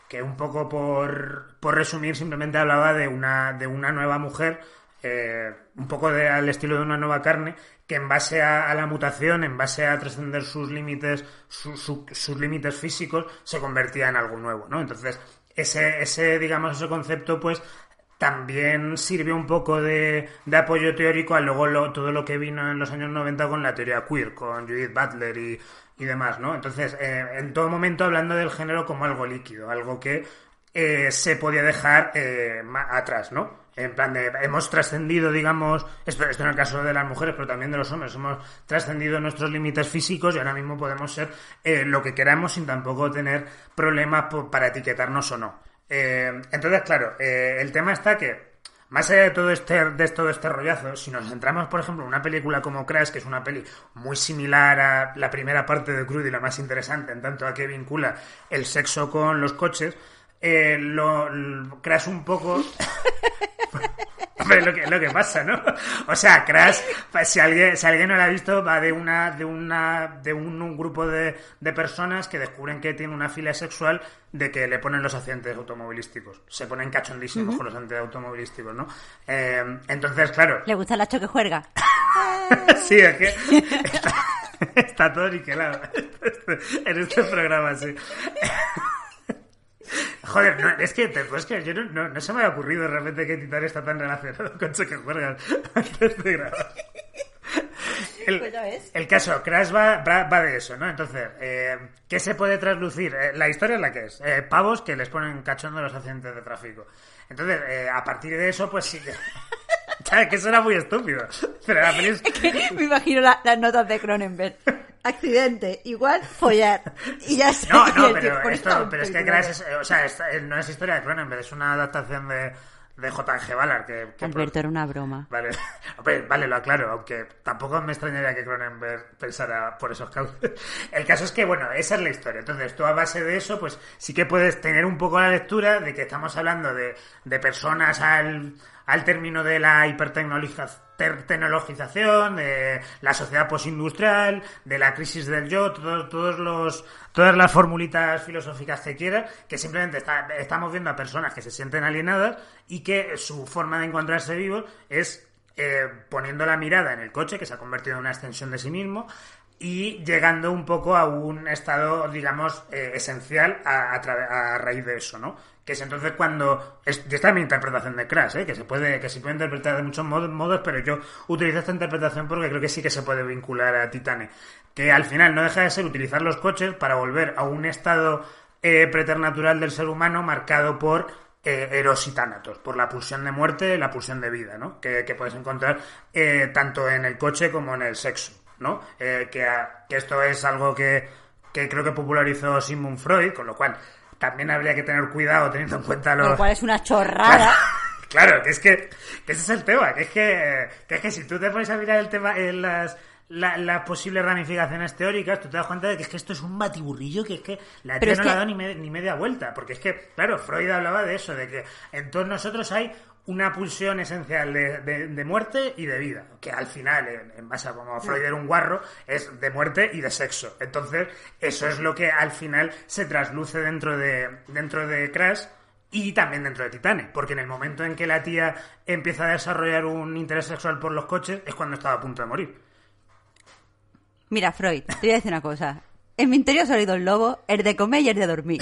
que un poco por, por resumir simplemente hablaba de una, de una nueva mujer, eh, un poco de- al estilo de una nueva carne, que en base a, a la mutación, en base a trascender sus límites, su- su- sus límites físicos, se convertía en algo nuevo, ¿no? Entonces, ese, ese, digamos, ese concepto, pues, también sirve un poco de, de apoyo teórico a luego lo- todo lo que vino en los años 90 con la teoría queer, con Judith Butler y, y demás, ¿no? Entonces, eh, en todo momento hablando del género como algo líquido, algo que eh, se podía dejar eh, atrás, ¿no? En plan de, hemos trascendido, digamos, esto, esto en el caso de las mujeres, pero también de los hombres, hemos trascendido nuestros límites físicos y ahora mismo podemos ser eh, lo que queramos sin tampoco tener problemas para etiquetarnos o no. Eh, entonces, claro, el tema está que, más allá de todo este, de todo este rollazo, si nos centramos, por ejemplo, en una película como Crash, que es una peli muy similar a la primera parte de Crude y la más interesante, en tanto a que vincula el sexo con los coches, eh, lo, lo- Crash un poco... Hombre, lo que, lo que pasa, ¿no? O sea, Crash, si alguien, si alguien no la ha visto, va de una, de una, de un, un grupo de, de personas que descubren que tiene una filia sexual de que le ponen los accidentes automovilísticos. Se ponen cachondísimos con los accidentes automovilísticos, ¿no? Eh, entonces, claro, ¿Le gusta la choque juerga? sí, es que está, está todo niquelado en este programa, sí. Joder, no, es que, te, pues que yo no, no, no se me ha ocurrido de repente que Titán está tan relacionado con Choque Juergas antes de grabar. El, Pues el caso, Crash va, va, de eso, ¿no? Entonces, eh, ¿qué se puede traslucir? Eh, la historia es la que es. Eh, pavos que les ponen cachondo a los accidentes de tráfico. Entonces, eh, a partir de eso, pues sí que... Que eso era muy estúpido. Pero la peli es- Me imagino la- las notas de Cronenberg. Accidente, igual follar. Y ya está. No, no, pero, tío, esto, pero es que es, o sea, es- eh, no es historia de Cronenberg, es una adaptación de, de J.G. Ballard que, que Alberto, era una broma. Vale, Hombre, vale, lo aclaro, aunque tampoco me extrañaría que Cronenberg pensara por esos cauces. El caso es que, bueno, esa es la historia. Entonces, tú a base de eso, pues sí que puedes tener un poco la lectura de que estamos hablando de, de personas al, al término de la hipertecnologización tecnologización, de la sociedad postindustrial, de la crisis del yo, todo- todos los, todas las formulitas filosóficas que quieras, que simplemente está- estamos viendo a personas que se sienten alienadas y que su forma de encontrarse vivos es eh, poniendo la mirada en el coche, que se ha convertido en una extensión de sí mismo, y llegando un poco a un estado, digamos, eh, esencial a, a a raíz de eso, ¿no? Que es entonces cuando... Es, esta es mi interpretación de Crash, ¿eh? Que se puede, que se puede interpretar de muchos modos, pero yo utilizo esta interpretación porque creo que sí que se puede vincular a Titane. Que al final no deja de ser utilizar los coches para volver a un estado eh, preternatural del ser humano marcado por eh, por la pulsión de muerte la pulsión de vida, ¿no? Que, que puedes encontrar eh, tanto en el coche como en el sexo, ¿no? Eh, que, que esto es algo que, que creo que popularizó Sigmund Freud, con lo cual también habría que tener cuidado teniendo en cuenta Lo los... cual es una chorrada. Claro, que es que, que ese es el tema, que es que, que es que si tú te pones a mirar el tema en las, la- las posibles ramificaciones teóricas, tú te das cuenta de que es que esto es un batiburrillo que es que la tía no le ha dado ni, me- ni media vuelta, porque es que, claro, Freud hablaba de eso, de que en todos nosotros hay una pulsión esencial de, de- de muerte y de vida, que al final, en, en base a como Freud era un guarro, es de muerte y de sexo. Entonces, eso es lo que al final se trasluce dentro de, dentro de Crash y también dentro de Titane, porque en el momento en que la tía empieza a desarrollar un interés sexual por los coches es cuando estaba a punto de morir. Mira, Freud, te voy a decir una cosa. En mi interior solo hay dos lobos, el de comer y el de dormir.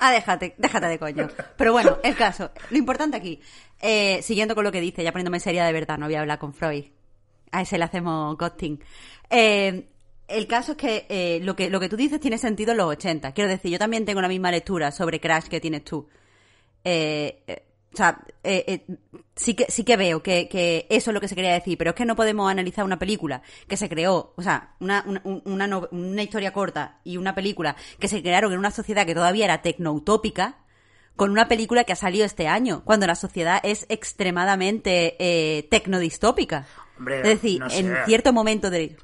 Ah, déjate, déjate de coño. Pero bueno, el caso. Lo importante aquí, eh, siguiendo con lo que dice, ya poniéndome seria de verdad, no voy a hablar con Freud. A ese le hacemos ghosting. Eh, el caso es que, eh, lo que lo que tú dices tiene sentido en los 80. Quiero decir, yo también tengo la misma lectura sobre Crash que tienes tú. Eh, o sea, eh, eh, sí que sí que veo que, que eso es lo que se quería decir, pero es que no podemos analizar una película que se creó, o sea, una, una, una, no- una historia corta y una película que se crearon en una sociedad que todavía era tecnoutópica con una película que ha salido este año, cuando la sociedad es extremadamente eh, tecnodistópica. Hombre, es decir, no sé. en cierto momento de...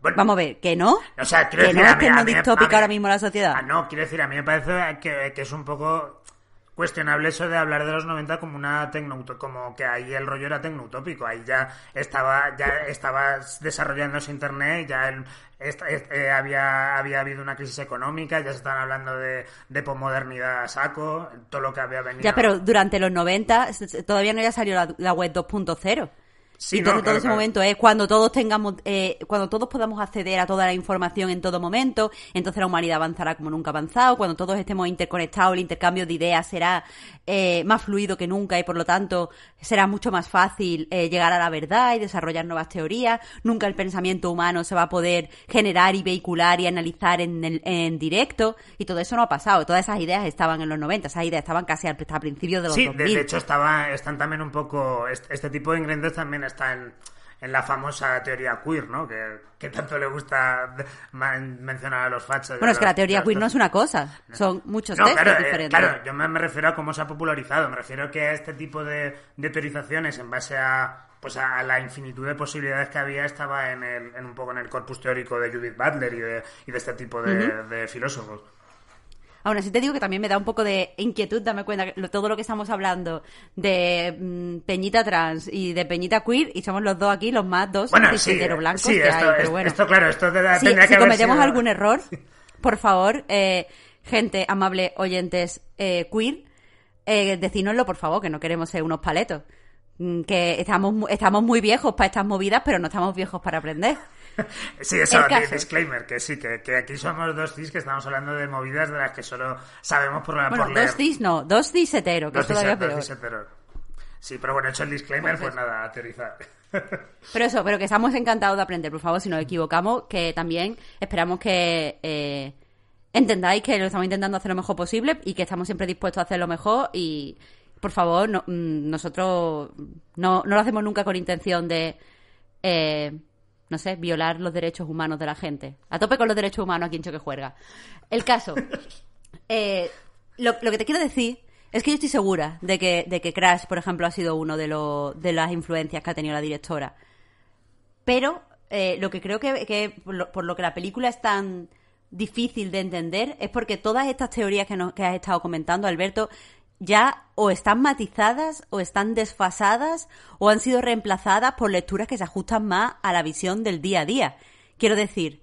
Bueno, Vamos a ver, ¿que no? O sea, quiero ¿Que decir, no es tecnodistópica ahora mismo la sociedad? Ah, no, quiero decir, a mí me parece que, que es un poco cuestionable eso de hablar de los 90 como una tecnouto, como que ahí el rollo era tecnoutópico, ahí ya estaba ya estaba desarrollándose internet, ya eh, había había habido una crisis económica, ya se estaban hablando de, de posmodernidad a saco, todo lo que había venido. Ya, pero durante los 90 s- s- todavía no había salido la, la web 2.0. Sí, no, entonces todo ese claro. momento es cuando todos tengamos, eh, cuando todos podamos acceder a toda la información en todo momento, entonces la humanidad avanzará como nunca ha avanzado, cuando todos estemos interconectados, el intercambio de ideas será eh, más fluido que nunca y por lo tanto será mucho más fácil eh, llegar a la verdad y desarrollar nuevas teorías, nunca el pensamiento humano se va a poder generar y vehicular y analizar en, el- en directo y todo eso no ha pasado, todas esas ideas estaban en los 90, esas ideas estaban casi al, hasta principios de los Sí, de, 2000. de hecho estaba, están también un poco, este, este tipo de ingredientes también está en, en la famosa teoría queer, ¿no? Que, que tanto le gusta mencionar a los fachos. Bueno, es que la teoría los- queer no es una cosa, son muchos No, textos claro, eh, diferentes. claro, yo me, me refiero a cómo se ha popularizado, me refiero que a este tipo de, de teorizaciones en base a pues a la infinitud de posibilidades que había estaba en, el, en un poco en el corpus teórico de Judith Butler y de, y de este tipo de, de filósofos. Aún así te digo que también me da un poco de inquietud darme cuenta que todo lo que estamos hablando de mm, Peñita trans y de Peñita queer y somos los dos aquí los más dos Bueno, sí, cisheteros blancos sí, que esto, hay, pero es- bueno. esto, claro, esto te- Si, tendría si que haber cometemos sido- algún error, por favor, eh, gente amable, oyentes eh, queer, eh, decídnoslo, por favor, que no queremos ser unos paletos. Mm, Que estamos, estamos muy viejos para estas movidas, pero no estamos viejos para aprender. Sí, eso, disclaimer, que sí, que, que aquí somos dos cis que estamos hablando de movidas de las que solo sabemos por, la Bueno, por leer. dos cis no, dos cis hetero, que Dos es todavía cis- dos peor. cis hetero. Sí, pero bueno, hecho el disclaimer, pues nada, a teorizar. Pero eso, pero que estamos encantados de aprender, por favor, si nos equivocamos, que también esperamos que eh, entendáis que lo estamos intentando hacer lo mejor posible y que estamos siempre dispuestos a hacerlo mejor y, por favor, no- mm, nosotros no, no lo hacemos nunca con intención de, eh, no sé, violar los derechos humanos de la gente. A tope con los derechos humanos aquí en Choque Juerga. El caso, eh, lo, lo que te quiero decir es que yo estoy segura de que, de que Crash, por ejemplo, ha sido uno de, de las influencias que ha tenido la directora. Pero eh, lo que creo que, que por, lo, por lo que la película es tan difícil de entender es porque todas estas teorías que, nos, que has estado comentando, Alberto, ya o están matizadas o están desfasadas o han sido reemplazadas por lecturas que se ajustan más a la visión del día a día. Quiero decir,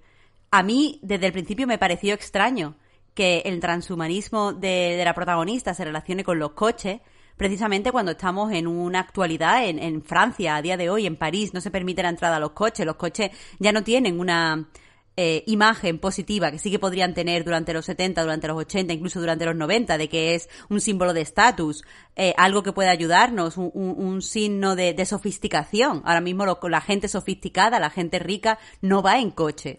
a mí desde el principio me pareció extraño que el transhumanismo de, de la protagonista se relacione con los coches, precisamente cuando estamos en una actualidad en, en Francia, a día de hoy, en París, no se permite la entrada a los coches. Los coches ya no tienen una eh, imagen positiva que sí que podrían tener durante los 70, durante los 80, incluso durante los 90, de que es un símbolo de estatus, eh, algo que puede ayudarnos, un, signo de, de sofisticación. Ahora mismo lo- la gente sofisticada, la gente rica, no va en coche.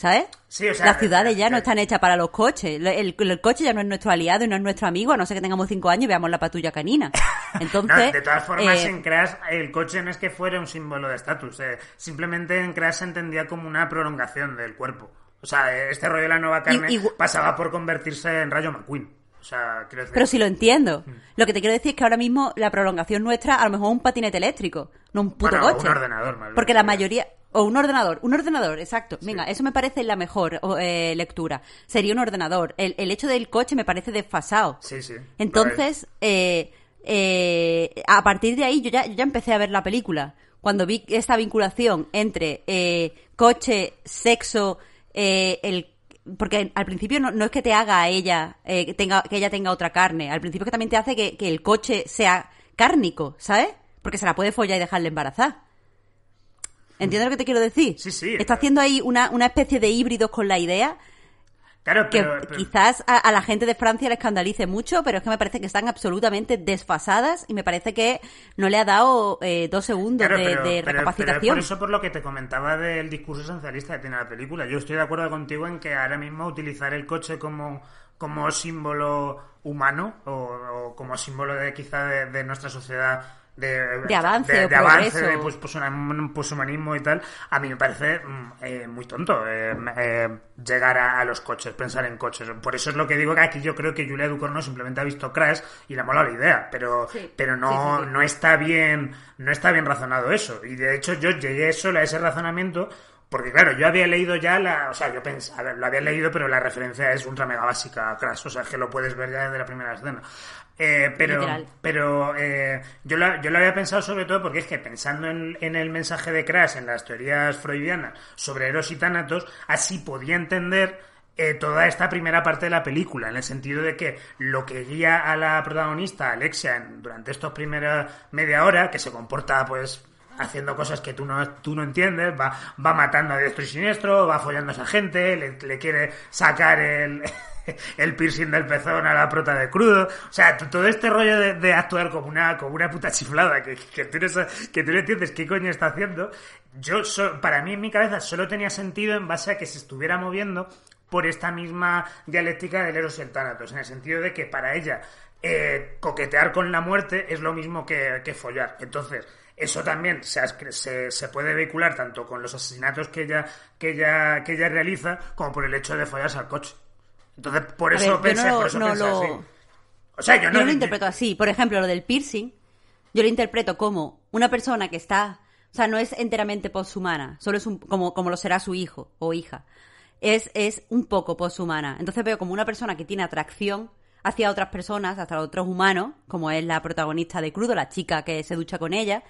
¿Sabes? Sí, o sea, Las ciudades ya eh, no están hechas para los coches. El, coche ya no es nuestro aliado y no es nuestro amigo, a no ser que tengamos cinco años y veamos la patrulla canina. Entonces, No, de todas formas, eh, en Crash el coche no es que fuera un símbolo de estatus. eh, simplemente en Crash se entendía como una prolongación del cuerpo. O sea, eh, este rollo de la nueva carne Y- y- pasaba por convertirse en Rayo McQueen. O sea, quiero decir... Pero si lo entiendo. Mm. Lo que te quiero decir es que ahora mismo la prolongación nuestra a lo mejor es un patinete eléctrico, no un puto Bueno, coche. un ordenador, más bien, Porque la mayoría... O un ordenador, un ordenador, exacto. Venga, eso me parece la mejor eh, lectura. Sería un ordenador. El, el hecho del coche me parece desfasado. Sí, sí. Entonces, eh, eh, a partir de ahí yo ya, yo ya empecé a ver la película. Cuando vi esta vinculación entre eh, coche, sexo, eh, el porque al principio no, no es que te haga a ella eh, que tenga que ella tenga otra carne al principio es que también te hace que, que el coche sea cárnico ¿sabes? porque se la puede follar y dejarle embarazada ¿entiendes lo que te quiero decir? Sí, sí, está haciendo ahí una, una especie de híbridos con la idea Claro, que pero, pero- quizás a, a la gente de Francia le escandalice mucho, pero es que me parece que están absolutamente desfasadas y me parece que no le ha dado eh, dos segundos Claro, de, de pero- pero recapacitación. por eso por lo que te comentaba del discurso esencialista que tiene la película. Yo estoy de acuerdo contigo en que ahora mismo utilizar el coche como, como símbolo humano o, o como símbolo de quizá de, de nuestra sociedad de, De avance de, o de avance, de pues, poshumanismo, y tal, a mí me parece eh, muy tonto eh, eh, llegar a, a los coches, pensar en coches. Por eso es lo que digo que aquí yo creo que Julia Ducorno simplemente ha visto Crash y le ha molado la idea, pero, Sí, pero no, sí, sí, sí. no está bien, no está bien razonado eso. Y de hecho yo llegué solo a ese razonamiento porque claro, yo había leído ya la, o sea, yo pensaba, lo había leído, pero la referencia es ultra mega básica a Crash, o sea, es que lo puedes ver ya desde la primera escena. Eh, pero Literal. pero eh, yo, lo, yo lo había pensado sobre todo porque es que pensando en, en el mensaje de Crash, en las teorías freudianas sobre Eros y Tánatos, así podía entender eh, toda esta primera parte de la película, en el sentido de que lo que guía a la protagonista, Alexia, en- durante estos primeros media hora, que se comporta pues haciendo cosas que tú no, tú no entiendes, va, va matando a diestro y siniestro, va follando a esa gente, le, quiere sacar el, el piercing del pezón a la prota de crudo. O sea, todo este rollo de, actuar como una, como una puta chiflada, que, que, tú no, que tú no entiendes qué coño está haciendo, yo so- para mí en mi cabeza solo tenía sentido en base a que se estuviera moviendo por esta misma dialéctica del Eros y el en el sentido de que para ella eh, coquetear con la muerte es lo mismo que, que follar. Entonces, eso también se, se, se puede vehicular tanto con los asesinatos que ella, que ella, que ella realiza como por el hecho de follarse al coche. Entonces, por eso ver, pensé, no por eso no pensé lo- así. O sea, yo no lo interpreto así. Por ejemplo, lo del piercing, yo lo interpreto como una persona que está, o sea, no es enteramente poshumana, solo es un, como, como lo será su hijo o hija. Es, es un poco poshumana. Entonces veo como una persona que tiene atracción hacia otras personas, hacia otros humanos, como es la protagonista de Crudo, la chica que se ducha con ella,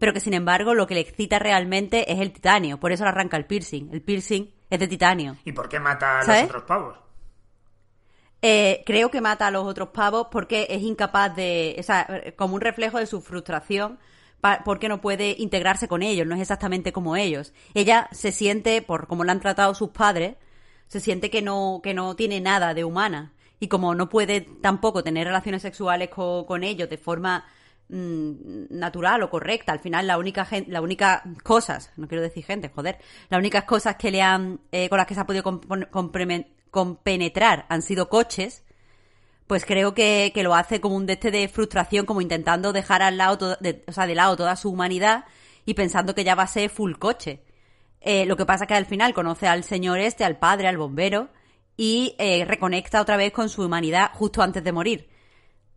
pero que sin embargo lo que le excita realmente es el titanio. Por eso le arranca el piercing. El piercing es de titanio. ¿Y por qué mata a ¿Sabes? los otros pavos? Eh, creo que mata a los otros pavos porque es incapaz de, o sea, como un reflejo de su frustración pa- por qué no puede integrarse con ellos, no es exactamente como ellos. Ella se siente, por cómo la han tratado sus padres, se siente que no, que no tiene nada de humana. Y como no puede tampoco tener relaciones sexuales co- con, ellos de forma natural o correcta, al final la única gen- la única cosas, no quiero decir gente, joder, las únicas cosas que le han, eh, con las que se ha podido compenetrar han sido coches, pues creo que, que lo hace como un de este de frustración, como intentando dejar al lado, de, o sea, lado toda su humanidad y pensando que ya va a ser full coche. Eh, lo que pasa que al final conoce al señor este, al padre, al bombero, y eh, reconecta otra vez con su humanidad justo antes de morir.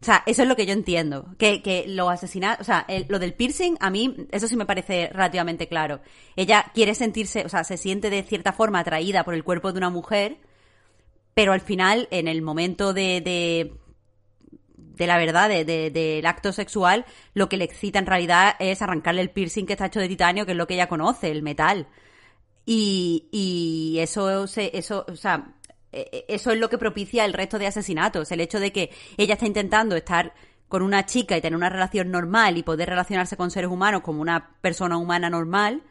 O sea, eso es lo que yo entiendo. Que, que los asesinatos, o sea, el- lo del piercing, a mí, eso sí me parece relativamente claro. Ella quiere sentirse, o sea, se siente de cierta forma atraída por el cuerpo de una mujer, pero al final, en el momento de, de, de la verdad, de- de- del acto sexual, lo que le excita en realidad es arrancarle el piercing que está hecho de titanio, que es lo que ella conoce, el metal. Y, y eso, eso, o sea, eso es lo que propicia el resto de asesinatos. El hecho de que ella está intentando estar con una chica y tener una relación normal y poder relacionarse con seres humanos como una persona humana normal,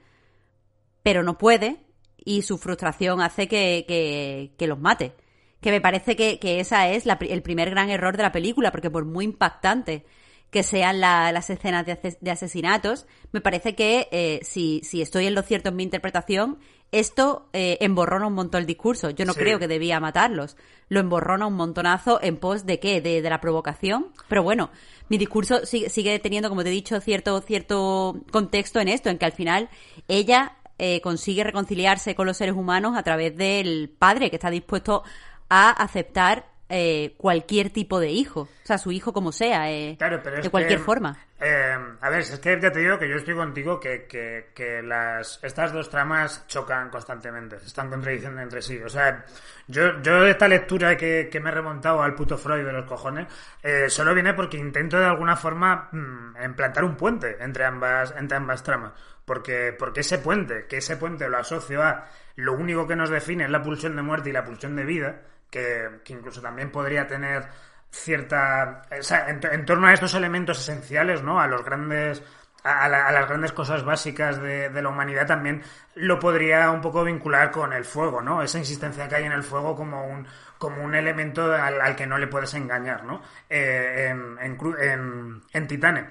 pero no puede y su frustración hace que, que, que los mate. Que me parece que, que esa es la el primer gran error de la película, porque por muy impactante que sean la- las escenas de asesinatos, me parece que eh, si, si estoy en lo cierto en mi interpretación, esto eh, emborrona un montón el discurso. Yo no Sí. creo que debía matarlos. Lo emborrona un montonazo en pos de qué? De, de la provocación. Pero bueno, mi discurso sigue, sigue teniendo, como te he dicho, cierto, cierto contexto en esto, en que al final ella eh, consigue reconciliarse con los seres humanos a través del padre que está dispuesto a aceptar eh, cualquier tipo de hijo. O sea, su hijo como sea, eh, Claro, pero es de cualquier que, forma. eh, a ver, es que ya te digo que yo estoy contigo que, que, que las, estas dos tramas chocan constantemente, se están contradiciendo entre sí. O sea, yo, yo de esta lectura que, que me he remontado al puto Freud de los cojones, eh, solo viene porque intento de alguna forma mm, implantar un puente entre ambas, entre ambas tramas. Porque, porque ese puente, que ese puente lo asocio a lo único que nos define es la pulsión de muerte y la pulsión de vida, que, incluso también podría tener cierta o sea, en, torno a estos elementos esenciales no a los grandes a, la- las grandes cosas básicas de, de la humanidad también lo podría un poco vincular con el fuego no esa insistencia que hay en el fuego como un como un elemento al, que no le puedes engañar no Eh, en, en, en, en Titane.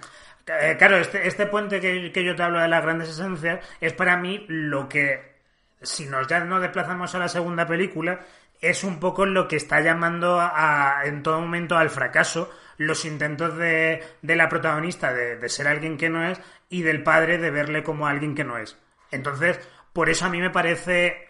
Eh, claro este, este puente que, que yo te hablo de las grandes esencias es para mí lo que si nos ya nos desplazamos a la segunda película, es un poco lo que está llamando a, en todo momento al fracaso los intentos de, de la protagonista de, de ser alguien que no es y del padre de verle como alguien que no es. Entonces, por eso a mí me parece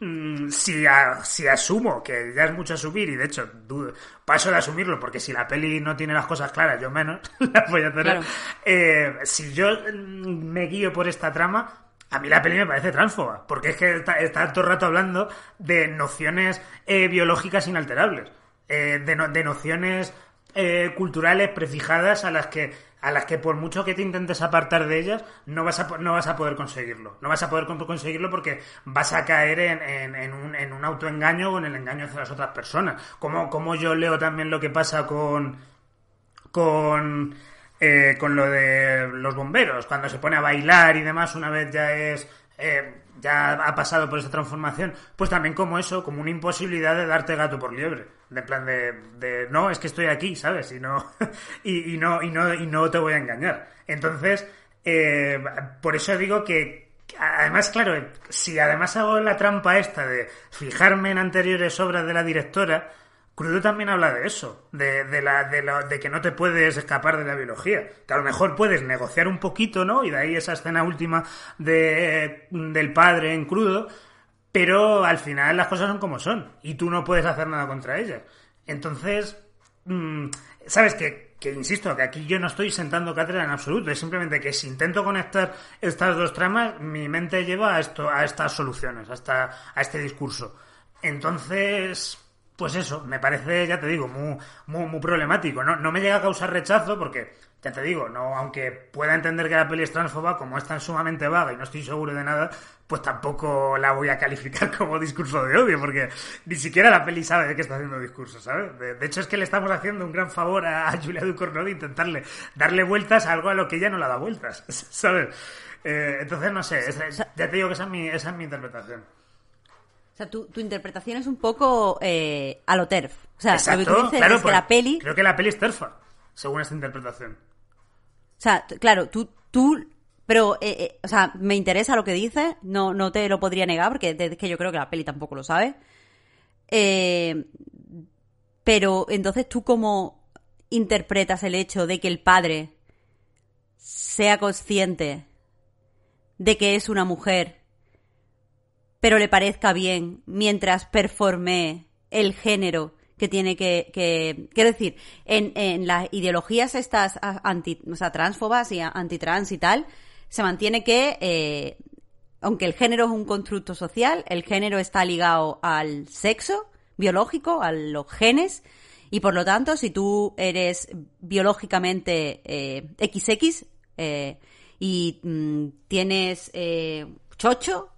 Mm, si, a- si asumo que ya es mucho asumir, y de hecho dudo- paso de asumirlo, porque si la peli no tiene las cosas claras, yo menos las voy a tener. Claro. Eh, si yo mm, me guío por esta trama, a mí la peli me parece transfoba, porque es que está, todo el rato hablando de nociones eh, biológicas inalterables, eh, de, no- de nociones eh, culturales prefijadas a las que a las que por mucho que te intentes apartar de ellas no vas a no vas a poder conseguirlo. No vas a poder con- conseguirlo porque vas a caer en un autoengaño o en el engaño hacia las otras personas. Como como yo leo también lo que pasa con con eh, con lo de los bomberos cuando se pone a bailar y demás una vez ya es eh, ya ha pasado por esa transformación pues también como eso como una imposibilidad de darte gato por liebre. De plan de, de no es que estoy aquí sabes y no y, y no y no y no te voy a engañar. Entonces eh, por eso digo que Además, claro, si además hago la trampa esta de fijarme en anteriores obras de la directora, Crudo también habla de eso, de, de, la, de, que no te puedes escapar de la biología, que a lo mejor puedes negociar un poquito, ¿no? Y de ahí esa escena última de, del padre en crudo, pero al final las cosas son como son, y tú no puedes hacer nada contra ellas. Entonces, mm, sabes que, que insisto, que aquí yo no estoy sentando cátedra en absoluto, es simplemente que si intento conectar estas dos tramas, mi mente lleva a esto, a estas soluciones, a, esta- a este discurso. Entonces, pues eso, me parece, ya te digo, muy, muy, muy problemático. No, no me llega a causar rechazo porque, ya te digo, no, aunque pueda entender que la peli es transfoba, como es tan sumamente vaga y no estoy seguro de nada, pues tampoco la voy a calificar como discurso de odio, porque ni siquiera la peli sabe de qué está haciendo discurso, ¿sabes? De, de hecho, es que le estamos haciendo un gran favor a, a Julia Ducournau de intentarle darle vueltas a algo a lo que ella no la da vueltas, ¿sabes? Eh, entonces, no sé, es- ya te digo que esa es mi, esa es mi interpretación. O sea, tu, tu interpretación es un poco eh, a lo TERF. O sea, lo que tú dices claro, es que la peli... Creo que la peli es terfa, según esta interpretación. O sea, claro, tú, tú, pero, eh, eh, o sea, me interesa lo que dices, no, no te lo podría negar, porque es que yo creo que la peli tampoco lo sabe. Eh, pero entonces tú cómo interpretas el hecho de que el padre sea consciente de que es una mujer, pero le parezca bien mientras performe el género que tiene que, quiero decir, en, las ideologías estas anti, o sea, transfobas y antitrans y tal, se mantiene que, eh, aunque el género es un constructo social, el género está ligado al sexo biológico, a los genes, y por lo tanto, si tú eres biológicamente eh, XX eh, y mm, tienes eh, chocho,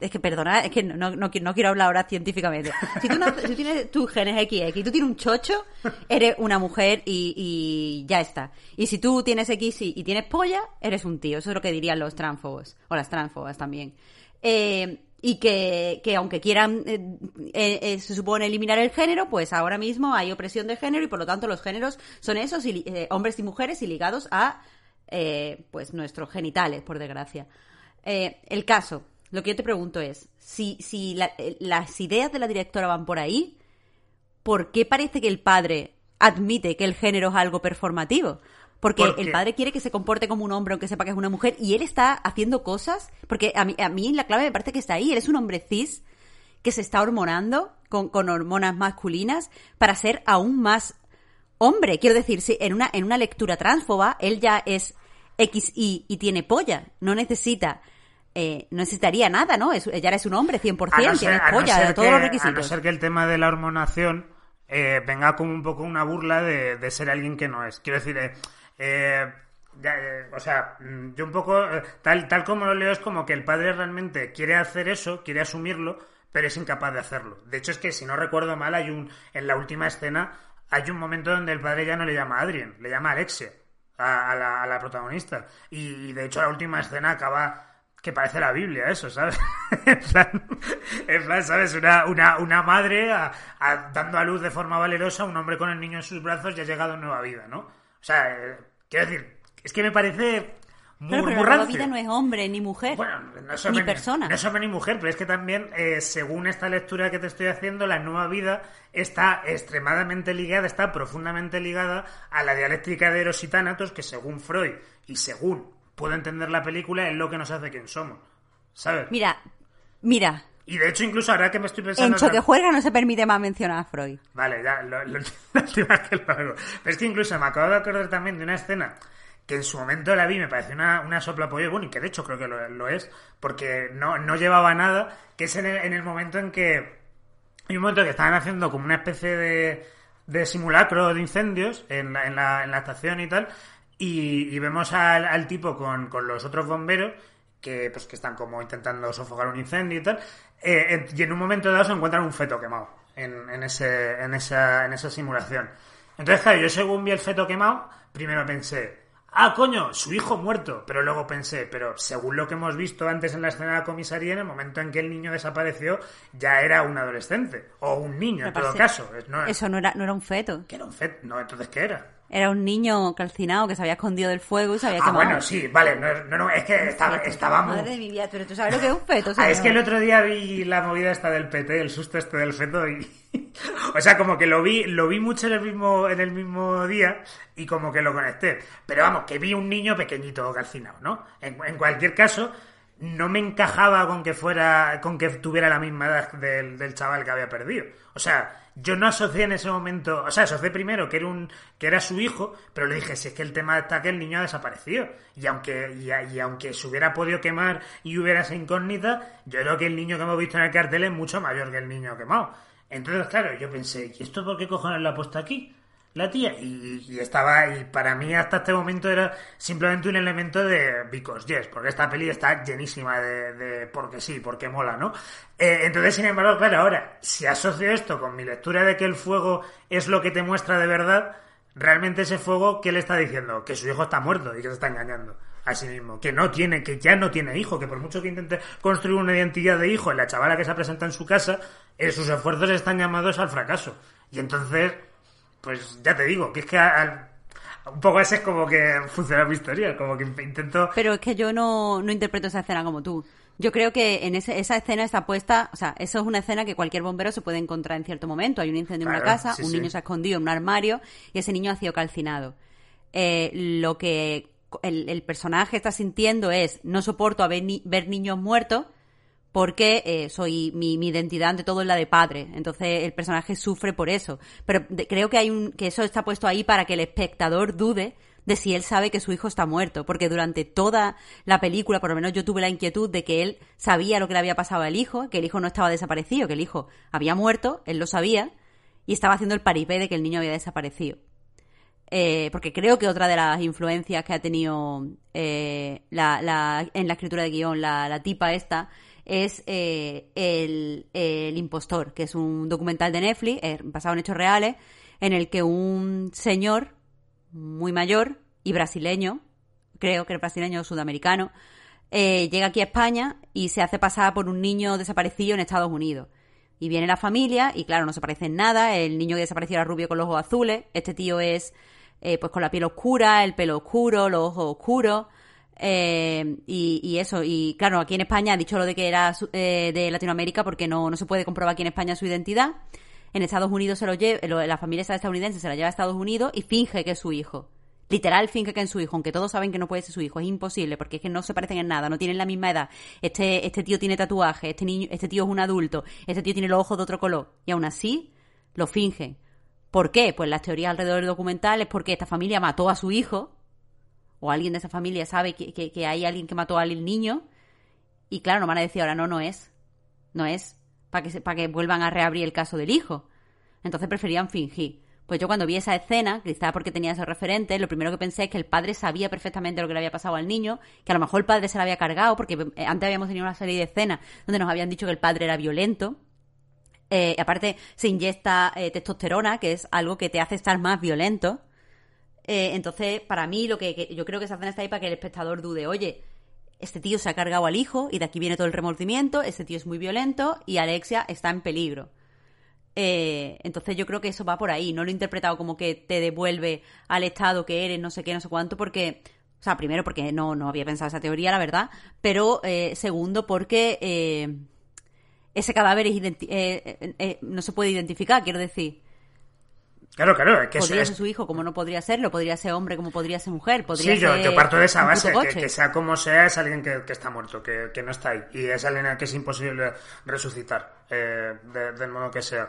es que perdona, es que no, no, no qui- no quiero hablar ahora científicamente. Si tú, tienes tus genes XX y tú tienes un chocho, eres una mujer y, ya está. Y si tú tienes X y, tienes polla, eres un tío. Eso es lo que dirían los transfobos. O las transfobas también. Eh, y que, que aunque quieran, eh, eh, se supone eliminar el género, pues ahora mismo hay opresión de género y por lo tanto los géneros son esos, hombres y mujeres y ligados a pues nuestros genitales, por desgracia. El caso, lo que yo te pregunto es, si, si la- eh, las ideas de la directora van por ahí, ¿por qué parece que el padre admite que el género es algo performativo? Porque Porque- el padre quiere que se comporte como un hombre aunque sepa que es una mujer y él está haciendo cosas, porque a mí, a mí la clave me parece que está ahí, él es un hombre cis que se está hormonando con, con hormonas masculinas para ser aún más hombre. Quiero decir, si en una, en una lectura transfoba, él ya es XY y tiene polla. No necesita, eh, no necesitaría nada, ¿no? Es, ya eres un hombre 100%, A no ser- tienes a no polla, ser todos que- los A no requisitos. ser que el tema de la hormonación eh, venga como un poco una burla de, de ser alguien que no es. Quiero decir, eh, eh, ya, eh, o sea, mm, yo un poco, eh, tal, tal como lo leo, es como que el padre realmente quiere hacer eso, quiere asumirlo, pero es incapaz de hacerlo. De hecho, es que si no recuerdo mal, hay un, en la última escena, hay un momento donde el padre ya no le llama Adrien, le llama Alexia, a, a la, a la protagonista. Y, de hecho, la última escena acaba que parece la Biblia eso, ¿sabes? en, plan, en plan, ¿sabes? Una, una, una madre a- a- dando a luz de forma valerosa a un hombre con el niño en sus brazos y ha llegado a nueva vida, ¿no? O sea, eh, quiero decir, es que me parece muy, pero muy la nueva vida no es hombre ni mujer, Bueno, no es ni persona. No es hombre ni mujer, pero es que también, eh, según esta lectura que te estoy haciendo, la nueva vida está extremadamente ligada, está profundamente ligada a la dialéctica de Eros y Tánatos, que según Freud y según puedo entender la película, es lo que nos hace quien somos. ¿Sabes? Mira, mira, Y de hecho, incluso ahora que me estoy en pensando... Choque Juega no se permite más mencionar a Freud. Vale, ya, lo, lo- la última vez que lo hago. Pero es que incluso me acabo de acordar también de una escena que en su momento la vi, me pareció una, una sopla pollo, bueno, y que de hecho creo que lo, lo es, porque no, no llevaba nada, que es en el, en el momento en que hay un momento que estaban haciendo como una especie de, de simulacro de incendios en la, en la, en la estación y tal, y, y vemos al, al tipo con, con los otros bomberos que pues que están como intentando sofocar un incendio y tal, eh, y en un momento dado se encuentran un feto quemado en, en, ese, en, esa, en esa simulación. Entonces, claro, yo según vi el feto quemado, primero pensé, ah, coño, su hijo muerto. Pero luego pensé, pero según lo que hemos visto antes en la escena de la comisaría, en el momento en que el niño desapareció, ya era un adolescente. O un niño, en todo caso. No, Eso no era, no era un feto. ¿Qué era un feto? No, entonces, ¿qué era? Era un niño calcinado que se había escondido del fuego y se había Ah, quemado. bueno, sí, vale. No, no, no, es que estaba, estaba muy... Madre de mi vida, pero tú sabes lo que es un feto. Ah, es que el otro día vi la movida esta del PT, el susto este del feto y... o sea, como que lo vi, lo vi mucho en el mismo, en el mismo día y como que lo conecté. Pero vamos, que vi un niño pequeñito calcinado, ¿no? En, en cualquier caso, no me encajaba con que fuera, con que tuviera la misma edad del, del chaval que había perdido. O sea, yo no asocié en ese momento, o sea, asocié primero que era un, que era su hijo, pero le dije, si es que el tema está que el niño ha desaparecido. Y aunque, y, y aunque se hubiera podido quemar y hubiera esa incógnita, yo creo que el niño que hemos visto en el cartel es mucho mayor que el niño quemado. Entonces, claro, yo pensé, ¿y esto por qué cojones lo ha puesto aquí? La tía. Y, y estaba, y para mí hasta este momento era simplemente un elemento de because yes, porque esta peli está llenísima de, de porque sí, porque mola, ¿no? Eh, entonces, sin embargo, claro, ahora, si asocio esto con mi lectura de que el fuego es lo que te muestra de verdad, realmente ese fuego, ¿qué le está diciendo? Que su hijo está muerto y que se está engañando a sí mismo, que no tiene, que ya no tiene hijo, que por mucho que intente construir una identidad de hijo en la chavala que se presenta en su casa, eh, sus esfuerzos están llamados al fracaso. Y entonces, pues ya te digo, que es que al- un poco ese es como que funciona mi historia, como que intento... Pero es que yo no, no interpreto esa escena como tú. Yo creo que en ese- esa escena está puesta, o sea, eso es una escena que cualquier bombero se puede encontrar en cierto momento. Hay un incendio en una casa, sí, un sí. niño se ha escondido en un armario y ese niño ha sido calcinado. Eh, lo que el, el personaje está sintiendo es, no soporto a ver, ni- ver niños muertos porque eh, soy mi, mi identidad ante todo es la de padre. Entonces el personaje sufre por eso. Pero creo que hay un que eso está puesto ahí para que el espectador dude de si él sabe que su hijo está muerto, porque durante toda la película, por lo menos yo tuve la inquietud de que él sabía lo que le había pasado al hijo, que el hijo no estaba desaparecido, que el hijo había muerto, él lo sabía, y estaba haciendo el paripé de que el niño había desaparecido. Eh, porque creo que otra de las influencias que ha tenido eh, la, la- en la escritura de guion la, la tipa esta es eh, el, el impostor, que es un documental de Netflix eh, basado en hechos reales, en el que un señor muy mayor y brasileño, creo que es brasileño o sudamericano, eh, llega aquí a España y se hace pasar por un niño desaparecido en Estados Unidos. Y viene la familia y claro, no se parece en nada. El niño que desapareció era rubio con los ojos azules. Este tío es eh, pues con la piel oscura, el pelo oscuro, los ojos oscuros. Eh, y, y eso, y claro, aquí en España ha dicho lo de que era eh, de Latinoamérica porque no, no se puede comprobar aquí en España su identidad. En Estados Unidos se lo lleva, la familia estadounidense se la lleva a Estados Unidos y finge que es su hijo. Literal finge que es su hijo, aunque todos saben que no puede ser su hijo, es imposible, porque es que no se parecen en nada, no tienen la misma edad. Este, este tío tiene tatuaje, este niño, este tío es un adulto, este tío tiene los ojos de otro color, y aún así lo fingen. ¿Por qué? Pues las teorías alrededor del documental es porque esta familia mató a su hijo, o alguien de esa familia sabe que, que- hay alguien que mató al niño, y claro, no van a decir ahora no, no es, no es, para que, para que vuelvan a reabrir el caso del hijo. Entonces preferían fingir. Pues yo cuando vi esa escena, quizás porque tenía esos referentes, lo primero que pensé es que el padre sabía perfectamente lo que le había pasado al niño, que a lo mejor el padre se la había cargado, porque eh, antes habíamos tenido una serie de escenas donde nos habían dicho que el padre era violento. Eh, aparte, se inyecta eh, testosterona, que es algo que te hace estar más violento. Eh, entonces, para mí, lo que, yo creo que esa escena está ahí para que el espectador dude, oye, este tío se ha cargado al hijo y de aquí viene todo el remordimiento, este tío es muy violento y Alexia está en peligro. Eh, entonces yo creo que eso va por ahí. No lo he interpretado como que te devuelve al estado que eres, no sé qué, no sé cuánto, porque... O sea, primero porque no, no había pensado esa teoría, la verdad. Pero eh, segundo porque eh, ese cadáver es eh, no se puede identificar, quiero decir. Claro, claro, es que Podría es... ser su hijo como no podría serlo, podría ser hombre como podría ser mujer, podría Sí, yo, ser yo parto de esa base, que, sea como sea, es alguien que, que está muerto, que, que no está ahí. Y es alguien al que es imposible resucitar, eh, de- del modo que sea.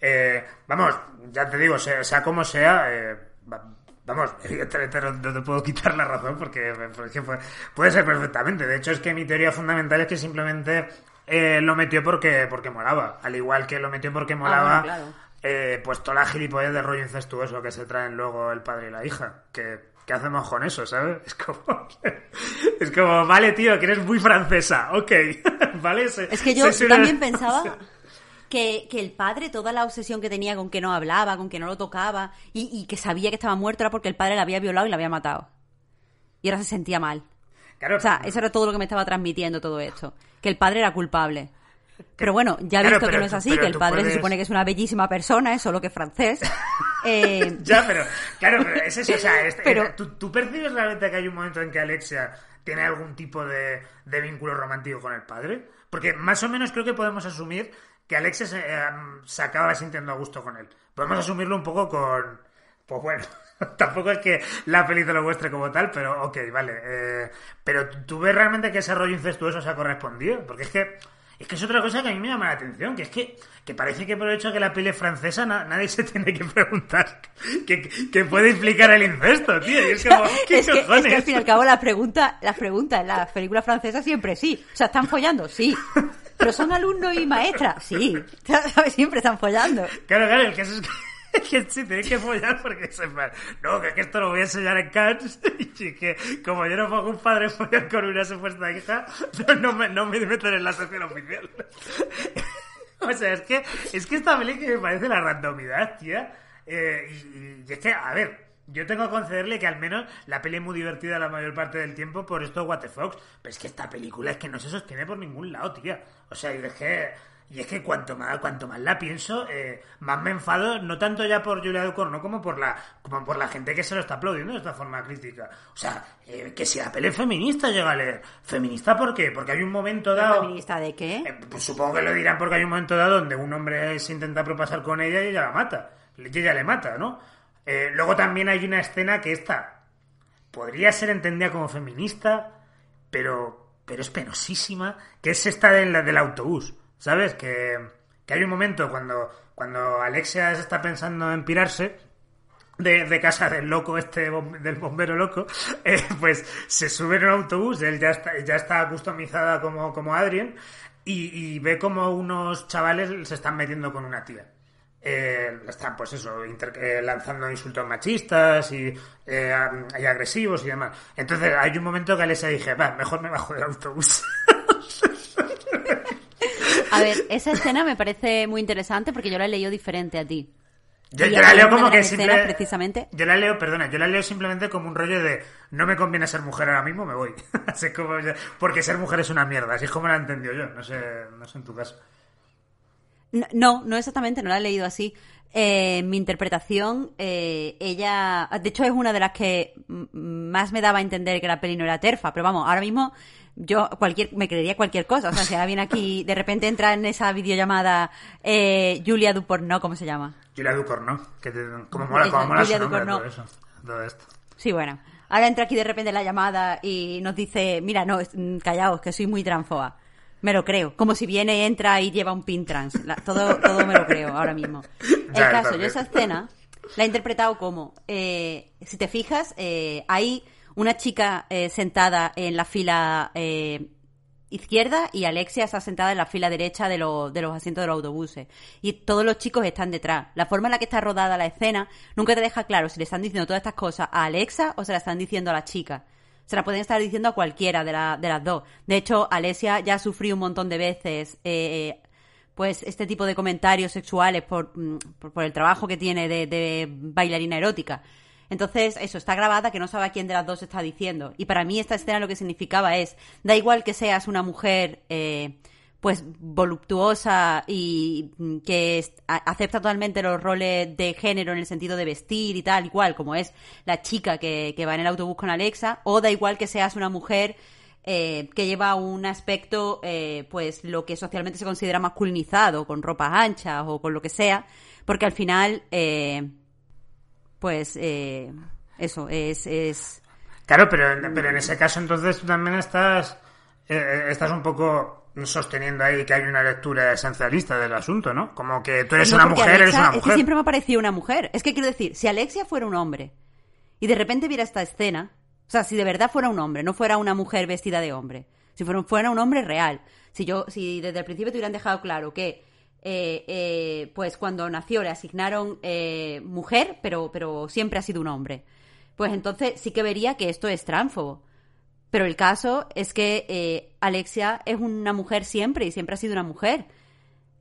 Eh, vamos, ya te digo, sea, sea como sea, eh, va- vamos, evidentemente no, te puedo quitar la razón porque, porque puede, puede ser perfectamente. De hecho, es que mi teoría fundamental es que simplemente eh, lo metió porque, porque molaba. Al igual que lo metió porque molaba bueno, claro. Eh, pues toda la gilipollez de rollo incestuoso que se traen luego el padre y la hija. Que, ¿Qué hacemos con eso, sabes? Es como... es como, vale, tío, que eres muy francesa, ok. ¿Vale? Se- Es que yo también pensaba que, que el padre, toda la obsesión que tenía con que no hablaba, con que no lo tocaba, y, y que sabía que estaba muerto era porque el padre la había violado y la había matado. Y ahora se sentía mal. Claro, O sea, eso era todo lo que me estaba transmitiendo todo esto. Que el padre era culpable. Pero bueno, ya he Claro, visto que no es así, que el padre puedes- se supone que es una bellísima persona, es solo que francés. Eh, Ya, pero, claro, pero es eso, o sea, Pero- ¿tú, tú percibes realmente que hay un momento en que Alexia tiene algún tipo de, de vínculo romántico con el padre? Porque más o menos creo que podemos asumir que Alexia se, eh, se acaba sintiendo a gusto con él. Podemos asumirlo un poco con... Pues bueno, tampoco es que la peli te lo muestre como tal, pero ok, vale. eh, pero ¿tú- ¿tú ves realmente que ese rollo incestuoso se ha correspondido? Porque es que... Es que es otra cosa que a mí me llama la atención, que es que, que parece que por el hecho de que la peli es francesa na- nadie se tiene que preguntar qué qué puede implicar el incesto, tío. Y es como, ¿qué es, que, es que al fin y al cabo las preguntas las preguntas en las películas francesas siempre sí. O sea, ¿están follando? Sí. pero son alumnos y maestras. Sí. Siempre están follando. Claro, claro, el caso es que, que sí, tienen que follar porque se. No, que, es que esto lo voy a enseñar en Cannes y que como yo no pongo un padre follar con una supuesta hija, no, no me, no me meten en la sección oficial. o sea, es que, es que esta peli que me parece la randomidad, tía. Eh, y, es que, a ver, yo tengo que concederle que al menos la peli es muy divertida la mayor parte del tiempo por esto What the Fox. Pero es que esta película es que no se sostiene por ningún lado, tía. O sea, y es que, y es que cuanto más, cuanto más la pienso, eh, más me enfado, no tanto ya por Julia Ducournau como por la, como por la gente que se lo está aplaudiendo de esta forma crítica. O sea, eh, que si la peli es feminista llega a leer. ¿Feminista por qué? Porque hay un momento dado... ¿Feminista de qué? Eh, pues supongo que lo dirán porque hay un momento dado donde un hombre se intenta propasar con ella y ella la mata. Y ella le mata, ¿no? Eh, luego también hay una escena que esta podría ser entendida como feminista, pero, pero es penosísima, que es esta de la, del autobús, ¿sabes? Que, que hay un momento cuando, cuando Alexia está pensando en pirarse, de, de, casa del loco este del bombero loco eh, pues se sube en un autobús él ya está ya está customizada como como Adrien y, y ve como unos chavales se están metiendo con una tía. Eh, están pues eso inter, eh, lanzando insultos machistas y, eh, y, agresivos y demás. Entonces hay un momento que Alessia dije va mejor me bajo del autobús a ver esa escena me parece muy interesante porque yo la he leído diferente a ti. Yo, yo la leo como que simple, precisamente. yo la leo perdona yo la leo simplemente como un rollo de no me conviene ser mujer ahora mismo me voy así como porque ser mujer es una mierda así es como la he entendido yo no sé no sé en tu caso. No, no exactamente, no la he leído así. Eh, mi interpretación, eh, ella, de hecho es una de las que más me daba a entender que la peli no era terfa, pero vamos, ahora mismo yo cualquier me creería cualquier cosa, o sea, si alguien aquí de repente entra en esa videollamada eh, Julia Duporno, ¿cómo se llama? Julia Duporno, que te, como mola, como mola Julia su nombre, todo eso, todo esto. Sí, bueno. Ahora entra aquí de repente la llamada y nos dice, mira, no, callaos, que soy muy transfoba. Me lo creo. Como si viene, entra y lleva un pin trans. La, todo, todo me lo creo ahora mismo. El Ya, caso, yo esa escena la he interpretado como, eh, si te fijas, eh, hay una chica eh, sentada en la fila eh, izquierda y Alexia está sentada en la fila derecha de, de los asientos de los autobuses. Y todos los chicos están detrás. La forma en la que está rodada la escena nunca te deja claro si le están diciendo todas estas cosas a Alexa o se la están diciendo a la chica. Se la pueden estar diciendo a cualquiera de, de las dos. De hecho, Alessia ya ha sufrido un montón de veces eh, pues este tipo de comentarios sexuales por, mm, por, el trabajo que tiene de bailarina erótica. Entonces, eso, está grabada que no sabe quién de las dos está diciendo. Y para mí esta escena lo que significaba es, da igual que seas una mujer, eh, pues, voluptuosa y mm, que acepta totalmente los roles de género en el sentido de vestir y tal, igual como es la chica que, que va en el autobús con Alexa, o da igual que seas una mujer eh, que lleva un aspecto, eh, pues lo que socialmente se considera masculinizado, con ropas anchas o con lo que sea, porque al final, eh, pues eh, eso es, es Claro, pero, en- pero en ese caso entonces tú también estás, eh, estás un poco sosteniendo ahí que hay una lectura esencialista del asunto, ¿no? Como que tú eres No, una mujer, eres Alexa- una Es que mujer. siempre me ha parecido una mujer. Es que quiero decir, si Alexia fuera un hombre y de repente viera esta escena, o sea, si de verdad fuera un hombre, no fuera una mujer vestida de hombre, si fuera, fuera un hombre real, si yo, si desde el principio te hubieran dejado claro que eh, eh, pues cuando nació le asignaron eh, mujer, pero, pero siempre ha sido un hombre, pues entonces sí que vería que esto es tránfobo. Pero el caso es que eh, Alexia es una mujer siempre y siempre ha sido una mujer.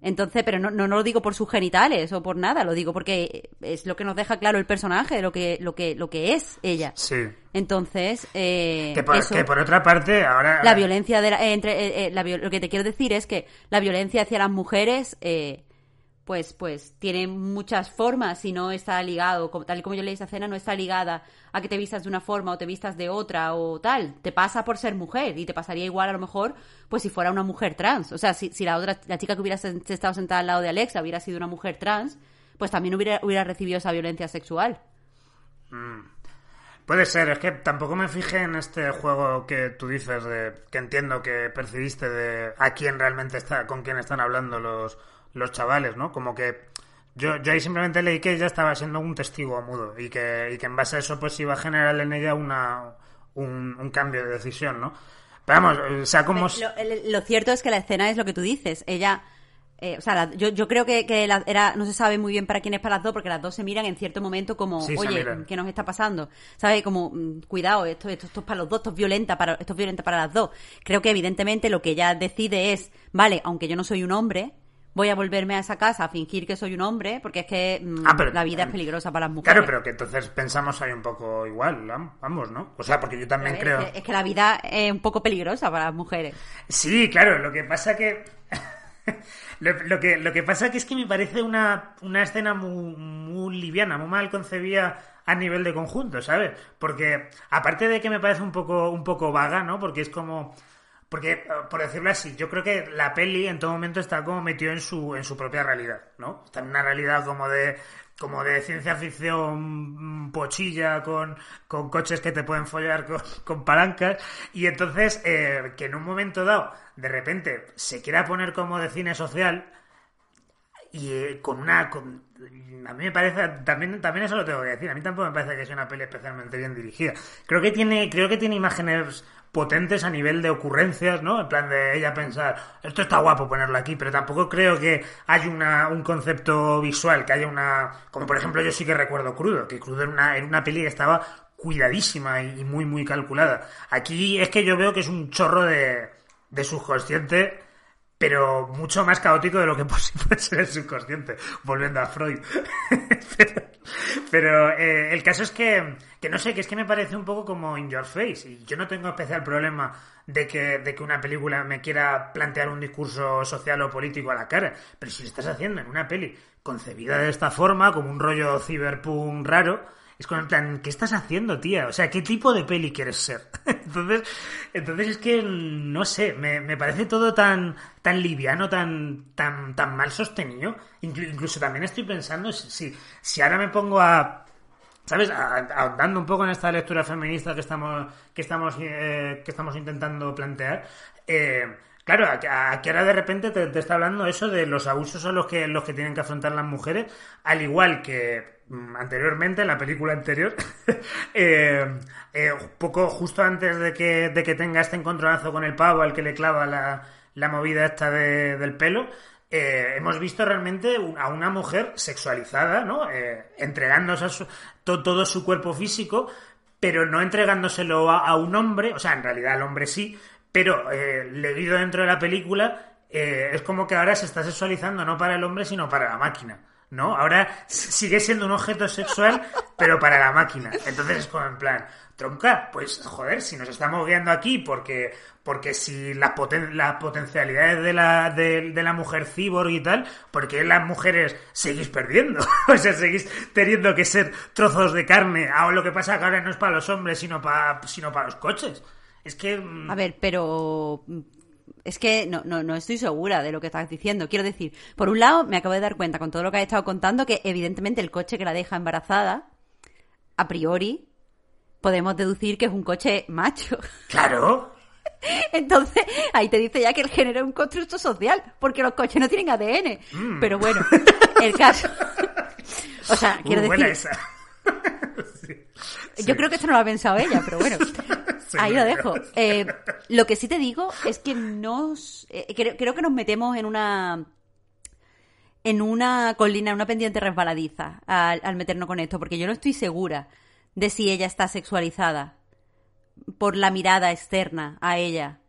Entonces, pero no, no, no lo digo por sus genitales o por nada, lo digo porque es lo que nos deja claro el personaje, lo que, lo que, lo que es ella. Sí. Entonces, eh, Que por, eso, que por otra parte, ahora... la violencia de la- eh, entre eh, eh, la lo que te quiero decir es que la violencia hacia las mujeres eh, pues pues tiene muchas formas y no está ligado tal y como yo leí esa escena no está ligada a que te vistas de una forma o te vistas de otra o tal. Te pasa por ser mujer y te pasaría igual a lo mejor pues si fuera una mujer trans. O sea si, si la otra la chica que hubiera estado sentada al lado de Alexa hubiera sido una mujer trans pues también hubiera hubiera recibido esa violencia sexual. Puede ser, es que tampoco me fijé en este juego que tú dices, de, que entiendo que percibiste de a quién realmente está, con quién están hablando los, los chavales, ¿no? Como que yo, yo ahí simplemente leí que ella estaba siendo un testigo mudo y que, y que en base a eso pues iba a generar en ella una, un, un cambio de decisión, ¿no? Pero vamos, o sea, como... Lo, cierto es que la escena es lo que tú dices. Ella. eh, o sea, la- yo, yo creo que, que la- era, no se sabe muy bien para quién es para las dos, porque las dos se miran en cierto momento como, Sí, oye. ¿qué nos está pasando? ¿Sabes? Como, mm, cuidado, esto, esto, esto es para los dos, esto es violenta para, esto es violenta para las dos. Creo que evidentemente lo que ella decide es, vale, aunque yo no soy un hombre, voy a volverme a esa casa a fingir que soy un hombre, porque es que mm, Ah, pero- la vida es peligrosa para las mujeres. Claro, pero que entonces pensamos ahí un poco igual, am- ambos, ¿no? O sea, porque yo también ver, creo... es, que, es que la vida es un poco peligrosa para las mujeres. Sí, claro, lo que pasa que... lo, lo que lo que pasa que es que me parece una, una escena muy, muy liviana, muy mal concebida a nivel de conjunto, ¿sabes? Porque aparte de que me parece un poco, un poco vaga, ¿no? Porque es como... Porque, por decirlo así, yo creo que la peli en todo momento está como metido en su, en su propia realidad, ¿no? Está en una realidad como de como de ciencia ficción pochilla con, con coches que te pueden follar con, con palancas y entonces eh, que en un momento dado de repente se quiera poner como de cine social y eh, con una a mí me parece también también eso lo tengo que decir a mí tampoco me parece que sea una peli especialmente bien dirigida creo que tiene creo que tiene imágenes potentes a nivel de ocurrencias no en plan de ella pensar esto está guapo ponerlo aquí pero tampoco creo que haya una, un concepto visual que haya una como por ejemplo yo sí que recuerdo crudo que crudo era una, era una peli que estaba cuidadísima y, muy muy calculada. Aquí es que yo veo que es un chorro de de subconsciente pero mucho más caótico de lo que puede ser el subconsciente, volviendo a Freud. pero eh, el caso es que, que no sé, que es que me parece un poco como In Your Face, y yo no tengo especial problema de que, de que una película me quiera plantear un discurso social o político a la cara, pero si lo estás haciendo en una peli concebida de esta forma, como un rollo cyberpunk raro, es como en plan, ¿qué estás haciendo, tía? O sea, ¿qué tipo de peli quieres ser? entonces, entonces es que, no sé, me, me parece todo tan, tan liviano, tan, tan, tan mal sostenido. Inclu- incluso también estoy pensando si, si, ahora me pongo a, ¿sabes? Ahondando un poco en esta lectura feminista que estamos, que estamos, eh, que estamos intentando plantear. eh, claro, aquí- ahora de repente te, te está hablando eso de los abusos a los que, los que tienen que afrontar las mujeres, al igual que anteriormente, en la película anterior, eh, eh, poco justo antes de que, de que tenga este encontronazo con el pavo al que le clava la, la movida esta de- del pelo, eh, hemos visto realmente a una mujer sexualizada, ¿no? Eh, entregándose a su- to- todo su cuerpo físico, pero no entregándoselo a, a un hombre, o sea, en realidad al hombre sí, pero leído dentro de la película, es como que ahora se está sexualizando no para el hombre, sino para la máquina. ¿No? Ahora sigue siendo un objeto sexual, pero para la máquina. Entonces es como en plan, tronca, pues joder, si nos estamos guiando aquí porque, porque si las, poten- las potencialidades de la, de, de la mujer cyborg y tal, porque las mujeres seguís perdiendo. o sea, seguís teniendo que ser trozos de carne. Ahora lo que pasa que ahora no es para los hombres, sino para, sino para los coches. Es que... mm, A ver, pero es que no, no, no estoy segura de lo que estás diciendo. Quiero decir, por un lado, me acabo de dar cuenta con todo lo que has estado contando que evidentemente el coche que la deja embarazada, a priori, podemos deducir que es un coche macho. Claro. Entonces, ahí te dice ya que el género es un constructo social, porque los coches no tienen ADN. Mm. Pero bueno, el caso... O sea, quiero Uh, buena decir, esa. Yo creo que esto no lo ha pensado ella, pero bueno. Sí, ahí lo dejo. Eh, lo que sí te digo es que nos. eh, creo, creo que nos metemos en una. En una colina, en una pendiente resbaladiza al, al meternos con esto, porque yo no estoy segura de si ella está sexualizada por la mirada externa a ella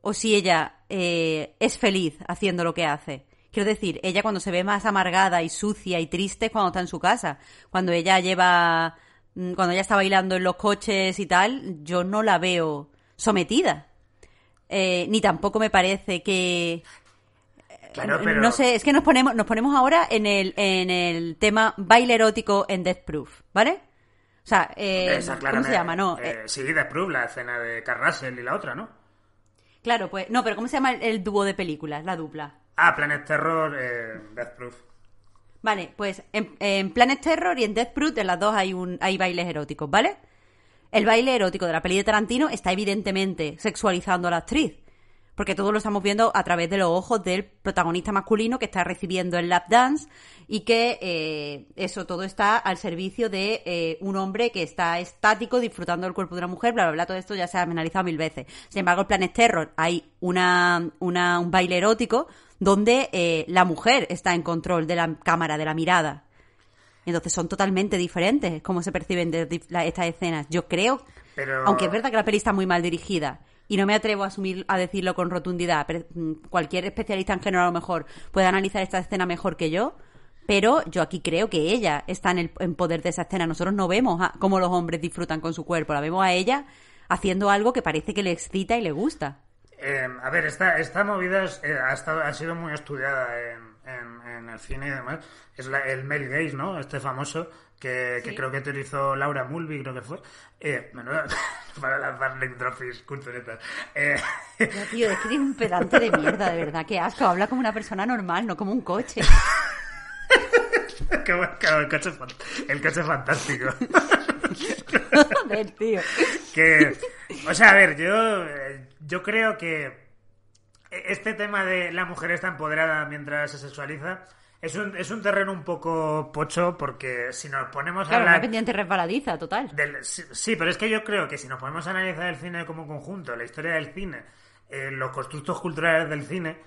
o si ella eh, es feliz haciendo lo que hace. Quiero decir, ella cuando se ve más amargada y sucia y triste es cuando está en su casa. Cuando ella lleva, cuando ella está bailando en los coches y tal, yo no la veo sometida. Eh, ni tampoco me parece que Claro, eh, pero... no sé, es que nos ponemos, nos ponemos ahora en el, en el tema baile erótico en Death Proof, ¿vale? O sea, eh, ¿cómo se llama? No, Eh, eh, sí, Death Proof, la escena de Carrasel y la otra, ¿no? claro, pues, no, pero ¿cómo se llama el, el dúo de películas, la dupla? Ah, Planet Terror, eh, Death Proof. Vale, pues en, en Planet Terror y en Death Proof, en las dos hay, un, hay bailes eróticos, ¿vale? El baile erótico de la peli de Tarantino está evidentemente sexualizando a la actriz. porque todo lo estamos viendo a través de los ojos del protagonista masculino que está recibiendo el lap dance y que eh, eso todo está al servicio de eh, un hombre que está estático disfrutando del cuerpo de una mujer, bla, bla, bla, todo esto ya se ha analizado mil veces. Sin embargo, el Planet Terror hay una, una, un baile erótico donde eh, la mujer está en control de la cámara, de la mirada. Entonces son totalmente diferentes cómo se perciben de, la- estas escenas. Yo creo, Pero- aunque es verdad que la peli está muy mal dirigida y no me atrevo a asumir a decirlo con rotundidad, pero mm, cualquier especialista en género a lo mejor puede analizar esta escena mejor que yo, pero yo aquí creo que ella está en el en poder de esa escena. Nosotros no vemos a- cómo los hombres disfrutan con su cuerpo, la vemos a ella haciendo algo que parece que le excita y le gusta. Eh, a ver, esta, esta movida es- eh, ha, estado, ha sido muy estudiada en, en- en el cine y demás. Es la- el male gaze, ¿no? Este famoso que, que creo que utilizó Laura Mulvey, creo que fue. Eh, menuda- para lanzar name drops culturetas. Eh, Ya, tío, es que tiene un pedante de mierda, de verdad, qué asco. Habla como una persona normal, no como un coche. qué bueno, el coche, el coche fantástico. Joder, tío. que o sea a ver yo yo creo que este tema de la mujer está empoderada mientras se sexualiza es un, es un terreno un poco pocho porque si nos ponemos a Claro, una hablar pendiente resbaladiza, total. del- sí, sí, pero es que yo creo que si nos ponemos a analizar el cine como conjunto, la historia del cine, eh, los constructos culturales del cine,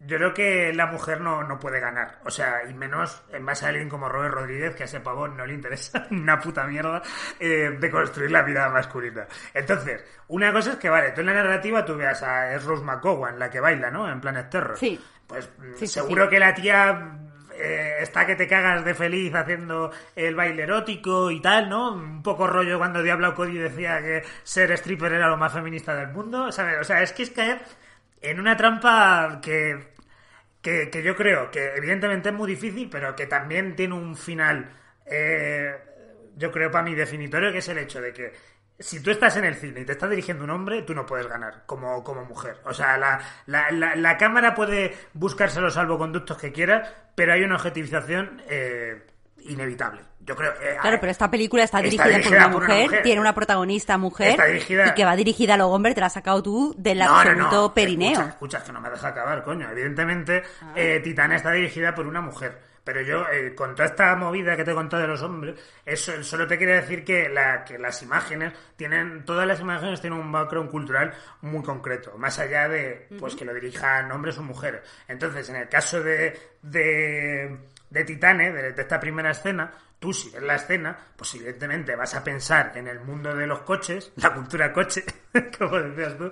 yo creo que la mujer no, no puede ganar. O sea, y menos en base a alguien como Robert Rodríguez, que a ese pavón no le interesa una puta mierda eh, de construir la vida masculina. Entonces, una cosa es que, vale, tú en la narrativa tú veas a es Rose McGowan, la que baila, ¿no? En Planet Terror. Sí. Pues mm, Sí, seguro sí. que la tía eh, está que te cagas de feliz haciendo el baile erótico y tal, ¿no? Un poco rollo cuando Diablo Cody decía que ser stripper era lo más feminista del mundo, ¿sabes? O sea, es que es caer en una trampa que, que, yo creo que evidentemente es muy difícil, pero que también tiene un final, eh, yo creo para mí definitorio, que es el hecho de que si tú estás en el cine y te está dirigiendo un hombre, tú no puedes ganar como, como mujer. O sea, la, la, la, la cámara puede buscarse los salvoconductos que quiera, pero hay una objetivización eh, inevitable. Yo creo. Claro, pero esta película está, Está dirigida, por, por una, una mujer, tiene una protagonista mujer Está dirigida- y que va dirigida a los hombres, te la has sacado tú del No, no, absoluto no. perineo. Escucha, escucha, que no me deja acabar, coño. Evidentemente, eh, Titán está dirigida por una mujer. Pero yo, eh, con toda esta movida que te he contado de los hombres, eso solo te quiero decir que, la, que las imágenes tienen, todas las imágenes tienen un background cultural muy concreto, más allá de pues que lo dirijan hombres o mujeres. Entonces, en el caso de, de, de Titane, de, de esta primera escena, tú si ves la escena, pues evidentemente vas a pensar en el mundo de los coches, la cultura coche, como decías tú,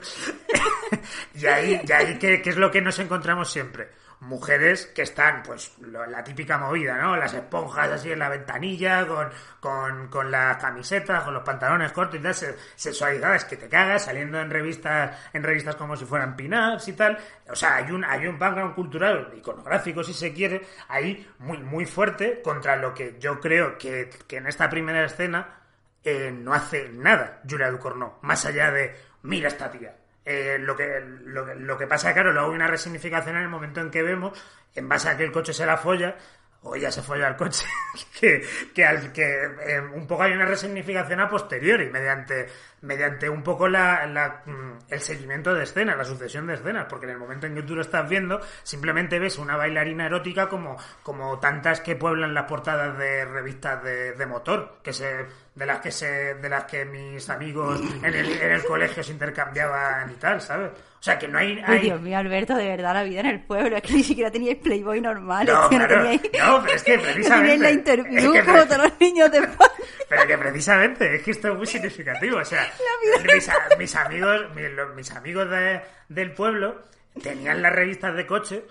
y ahí, y ahí ¿qué, qué es lo que nos encontramos siempre? Mujeres que están, pues, lo- la típica movida, ¿no? Las esponjas así en la ventanilla, con, con, con las camisetas, con los pantalones cortos y tal, se- sexualizadas que te cagas, saliendo en revistas, en revistas como si fueran pin-ups y tal. O sea, hay un, hay un background cultural, iconográfico si se quiere, ahí muy, muy fuerte contra lo que yo creo que, que en esta primera escena eh, no hace nada Julia Ducournau, más allá de mira esta tía. Eh, lo, que, lo, que- pasa, claro, luego hay una resignificación en el momento en que vemos, en base a que el coche se la folla, o ella se folla al coche, que, que, al- que eh, un poco hay una resignificación a posteriori, mediante, mediante un poco la, mm, el seguimiento de escenas, la sucesión de escenas, porque en el momento en que tú lo estás viendo, simplemente ves una bailarina erótica como, como tantas que pueblan las portadas de revistas de motor, que se de las que se de las que mis amigos en el, en el colegio se intercambiaban y tal, ¿sabes? O sea que no hay, Ay, hay- Dios mío, Alberto, de verdad, la vida en el pueblo. Es que ni siquiera teníais Playboy normales. No, tío, claro. teníais, No, pero es que no precisamente- la es interview que como todos los niños de. Pero que precisamente, es que esto es muy significativo. O sea, mis, mis amigos, mis, los- mis amigos de- del pueblo tenían las revistas de coche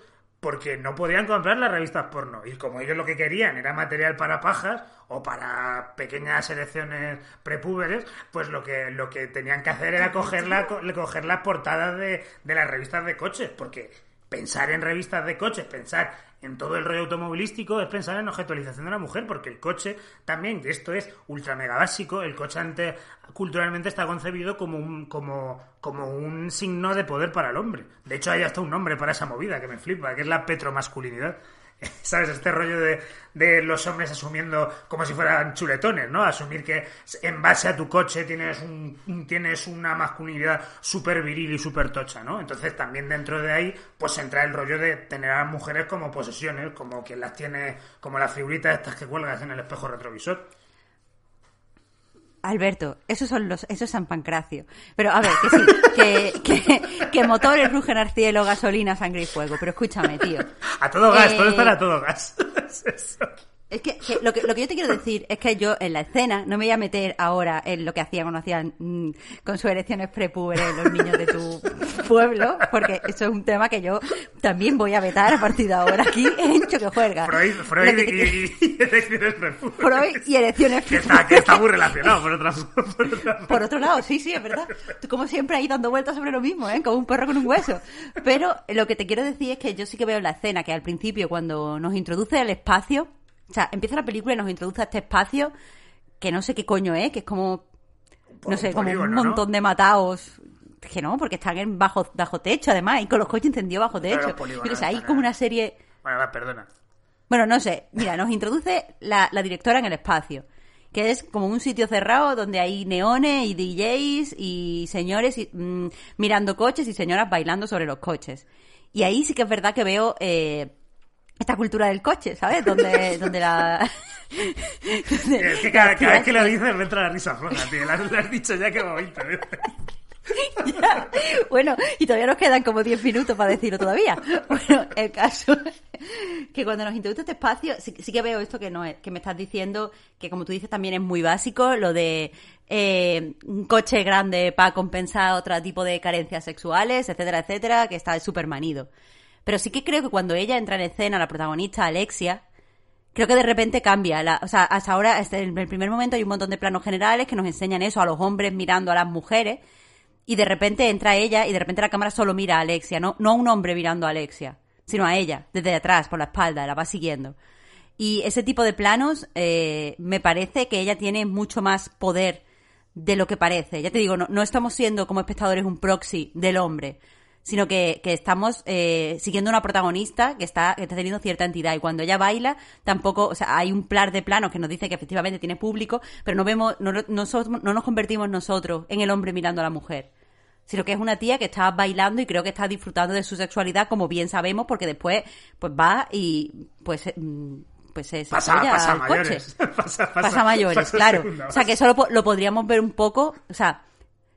porque no podían comprar las revistas porno. Y como ellos lo que querían era material para pajas o para pequeñas selecciones prepúberes, pues lo que, lo que tenían que hacer era coger, la- co- coger las portadas de, de las revistas de coches. Porque pensar en revistas de coches, pensar en todo el rollo automovilístico es pensar en objetualización de la mujer, porque el coche también, que esto es ultra mega básico, el coche culturalmente está concebido como un, como, como un signo de poder para el hombre. De hecho, hay hasta un nombre para esa movida que me flipa, que es la petromasculinidad. ¿sabes? Este rollo de, los hombres asumiendo como si fueran chuletones, ¿no? Asumir que en base a tu coche tienes, un, tienes una masculinidad súper viril y súper tocha, ¿no? Entonces también dentro de ahí, pues entra el rollo de tener a las mujeres como posesiones, como quien las tiene, como las figuritas estas que cuelgas en el espejo retrovisor. Alberto, esos son los, esos San Pancracio. Pero a ver, que sí, que, que, que motores rugen al cielo, gasolina, sangre y fuego. Pero escúchame, tío. A todo gas, Eh, todo estará a todo gas. Es eso. Es que, que lo que lo que yo te quiero decir es que yo en la escena no me voy a meter ahora en lo que hacían o no hacían mm, con sus erecciones prepúberes los niños de tu pueblo, porque eso es un tema que yo también voy a vetar a partir de ahora aquí en Choque Juerga. Freud, Freud que y, y, elecciones prepúberes. Freud y erecciones Que está, que está muy relacionado, por otra, por Por otro lado, sí, sí, es verdad. Tú como siempre ahí dando vueltas sobre lo mismo, ¿eh? Como un perro con un hueso. Pero lo que te quiero decir es que yo sí que veo en la escena que al principio cuando nos introduce el espacio, o sea, empieza la película y nos introduce a este espacio que no sé qué coño es, que es como, no sé, un como un montón de mataos. Que no, porque están en bajo, bajo techo además, y con los coches encendidos bajo techo. Pero, o sea, hay como una serie... Bueno, va, perdona. Bueno, no sé. Mira, nos introduce la, la directora en el espacio, que es como un sitio cerrado donde hay neones y DJs y señores y, mm, mirando coches y señoras bailando sobre los coches. Y ahí sí que es verdad que veo eh, esta cultura del coche, ¿sabes? Donde, donde la... donde Es que cada, vez que lo dices me entra la risa floja, tío. Lo has, lo has dicho ya que veces. Ya. Bueno, y todavía nos quedan como 10 minutos para decirlo todavía. Bueno, el caso que cuando nos introduce este espacio, sí, sí que veo esto que no es, que me estás diciendo, que como tú dices también es muy básico, lo de eh, un coche grande para compensar otro tipo de carencias sexuales, etcétera, etcétera, que está súper manido. Pero sí que creo que cuando ella entra en escena, la protagonista, Alexia, creo que de repente cambia. La, o sea, hasta ahora, hasta en el primer momento hay un montón de planos generales que nos enseñan eso, a los hombres mirando a las mujeres, y de repente entra ella y de repente la cámara solo mira a Alexia, no, no a un hombre mirando a Alexia, sino a ella, desde atrás, por la espalda, la va siguiendo. Y ese tipo de planos, eh, me parece que ella tiene mucho más poder de lo que parece. Ya te digo, no, no estamos siendo como espectadores un proxy del hombre, sino que, que estamos eh, siguiendo una protagonista que está, que está teniendo cierta entidad. Y cuando ella baila, tampoco, o sea, hay un plan de planos que nos dice que efectivamente tiene público, pero no vemos, no, no, somos- no nos convertimos nosotros en el hombre mirando a la mujer. Sino que es una tía que está bailando y creo que está disfrutando de su sexualidad, como bien sabemos, porque después, pues va y, pues, mm, pues se, Pasa, pasa al mayores. coche Pasa, pasa, pasa mayores, pasa claro. segunda O sea, que eso lo, lo podríamos ver un poco, o sea,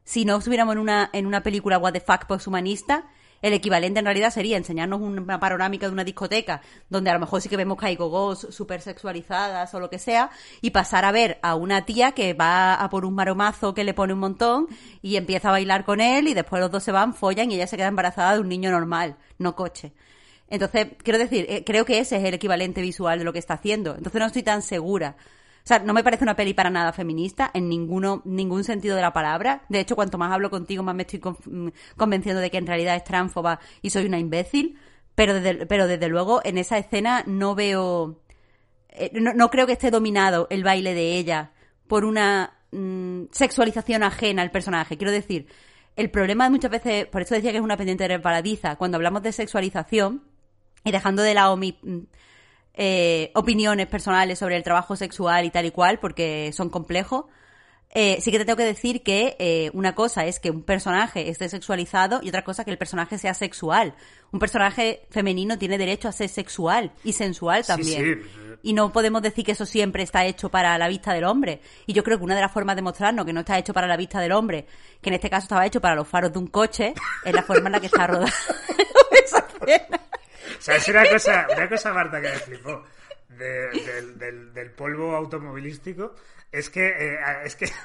si no estuviéramos en una, en una película what the fuck posthumanista, el equivalente en realidad sería enseñarnos una panorámica de una discoteca donde a lo mejor sí que vemos que hay gogos súper sexualizadas o lo que sea y pasar a ver a una tía que va a por un maromazo que le pone un montón y empieza a bailar con él y después los dos se van, follan y ella se queda embarazada de un niño normal, no coche. Entonces, quiero decir, eh, creo que ese es el equivalente visual de lo que está haciendo. Entonces no estoy tan segura. O sea, no me parece una peli para nada feminista en ninguno, ningún sentido de la palabra. De hecho, cuanto más hablo contigo, más me estoy mm, convenciendo de que en realidad es tránfoba y soy una imbécil. Pero desde, pero desde luego, en esa escena no veo... eh, no, no creo que esté dominado el baile de ella por una mm, sexualización ajena al personaje. Quiero decir, el problema muchas veces, por eso decía que es una pendiente resbaladiza, cuando hablamos de sexualización y dejando de lado mi, mm, eh, opiniones personales sobre el trabajo sexual y tal y cual, porque son complejos, eh, sí que te tengo que decir que eh, una cosa es que un personaje esté sexualizado y otra cosa que el personaje sea sexual. Un personaje femenino tiene derecho a ser sexual y sensual también. sí. Y no podemos decir que eso siempre está hecho para la vista del hombre. Y yo creo que una de las formas de mostrarnos que no está hecho para la vista del hombre, que en este caso estaba hecho para los faros de un coche, es la forma en la que está escena. ¿Sabes una cosa, una cosa, Marta, que me flipó de- del, polvo automovilístico? Es que, eh, es que...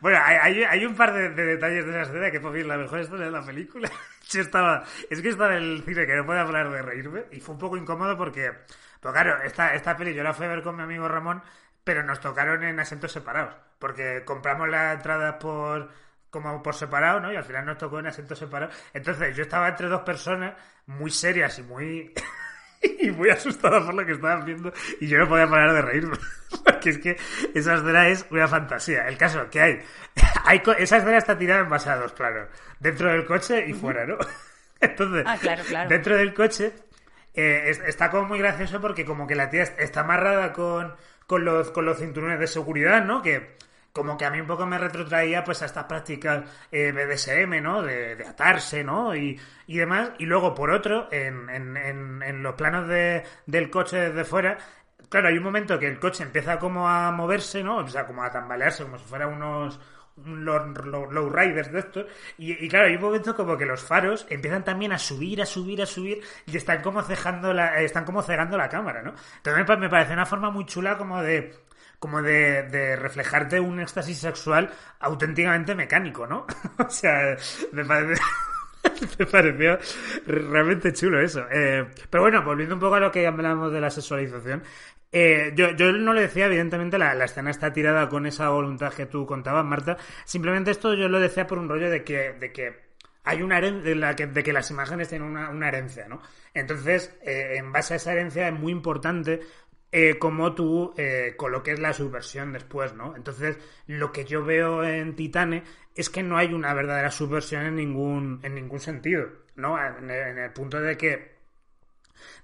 Bueno, hay, un par de, de detalles de esa escena que, por fin, la mejor escena de la película. Yo estaba, es que estaba en el cine que no puedo hablar de reírme y fue un poco incómodo porque, pues claro, esta, esta peli yo la fui a ver con mi amigo Ramón, pero nos tocaron en asientos separados, porque compramos la entrada por como por separado, ¿no? Y al final nos tocó en asientos separados. Entonces yo estaba entre dos personas muy serias y muy y muy asustada por lo que estaban viendo y yo no podía parar de reírme porque es que esa escena es una fantasía el caso que hay, hay co- esa escena está tirada en base a dos planos dentro del coche y fuera ¿no? entonces Ah, claro, claro. dentro del coche eh, es- está como muy gracioso porque como que la tía está amarrada con, con, los, con los cinturones de seguridad, ¿no? Que como que a mí un poco me retrotraía pues a estas prácticas eh, BDSM, ¿no? De, de atarse, ¿no? Y, y demás. Y luego, por otro, en, en, los planos de, del coche desde fuera, claro, hay un momento que el coche empieza como a moverse, ¿no? O sea, como a tambalearse, como si fuera unos un low, low- low riders de estos y, y claro hay un momento como que los faros empiezan también a subir a subir a subir y están como cejando la, eh, están como cegando la cámara no me, pa- me parece una forma muy chula como de como de, de reflejarte un éxtasis sexual auténticamente mecánico no o sea me parece pareció realmente chulo eso. Eh, pero bueno, volviendo un poco a lo que hablamos de la sexualización, eh, yo, yo no le decía, evidentemente, la, la escena está tirada con esa voluntad que tú contabas, Marta. Simplemente esto yo lo decía por un rollo de que, de que hay una herencia, de, de que las imágenes tienen una, una herencia, ¿no? Entonces, eh, en base a esa herencia es muy importante eh, cómo tú eh, coloques la subversión después, ¿no? Entonces, lo que yo veo en Titane es que no hay una verdadera subversión en ningún, en ningún sentido, ¿no? En el, en el punto de que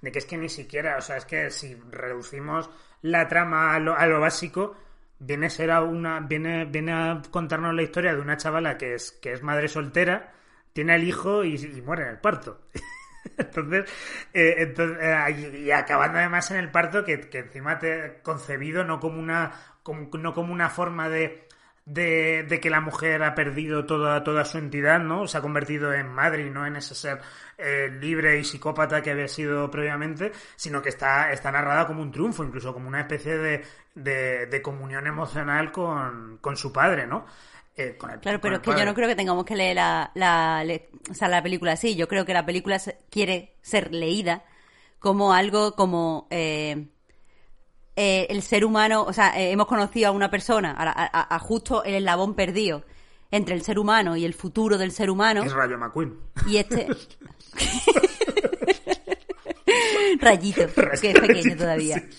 de que es que ni siquiera, o sea, es que si reducimos la trama a lo, a lo básico, viene a ser a una, viene, viene a contarnos la historia de una chavala que es, que es madre soltera, tiene el hijo y, y muere en el parto. Entonces, eh, entonces eh, y, acabando además en el parto que, que encima te concebido no como una como- no como una forma de, de, de que la mujer ha perdido toda, toda su entidad, ¿no? Se ha convertido en madre y no en ese ser eh, libre y psicópata que había sido previamente, sino que está, está narrada como un triunfo, incluso como una especie de, de, de comunión emocional con, con su padre, ¿no? Eh, con el- Claro, con pero el es que yo no creo que tengamos que leer la, la, le- o sea, la película así. Yo creo que la película se- quiere ser leída como algo como eh, eh, el ser humano, o sea, eh, hemos conocido a una persona, a- a justo el eslabón perdido entre el ser humano y el futuro del ser humano. Es Rayo McQueen. Y este. Rayito, que es pequeño todavía.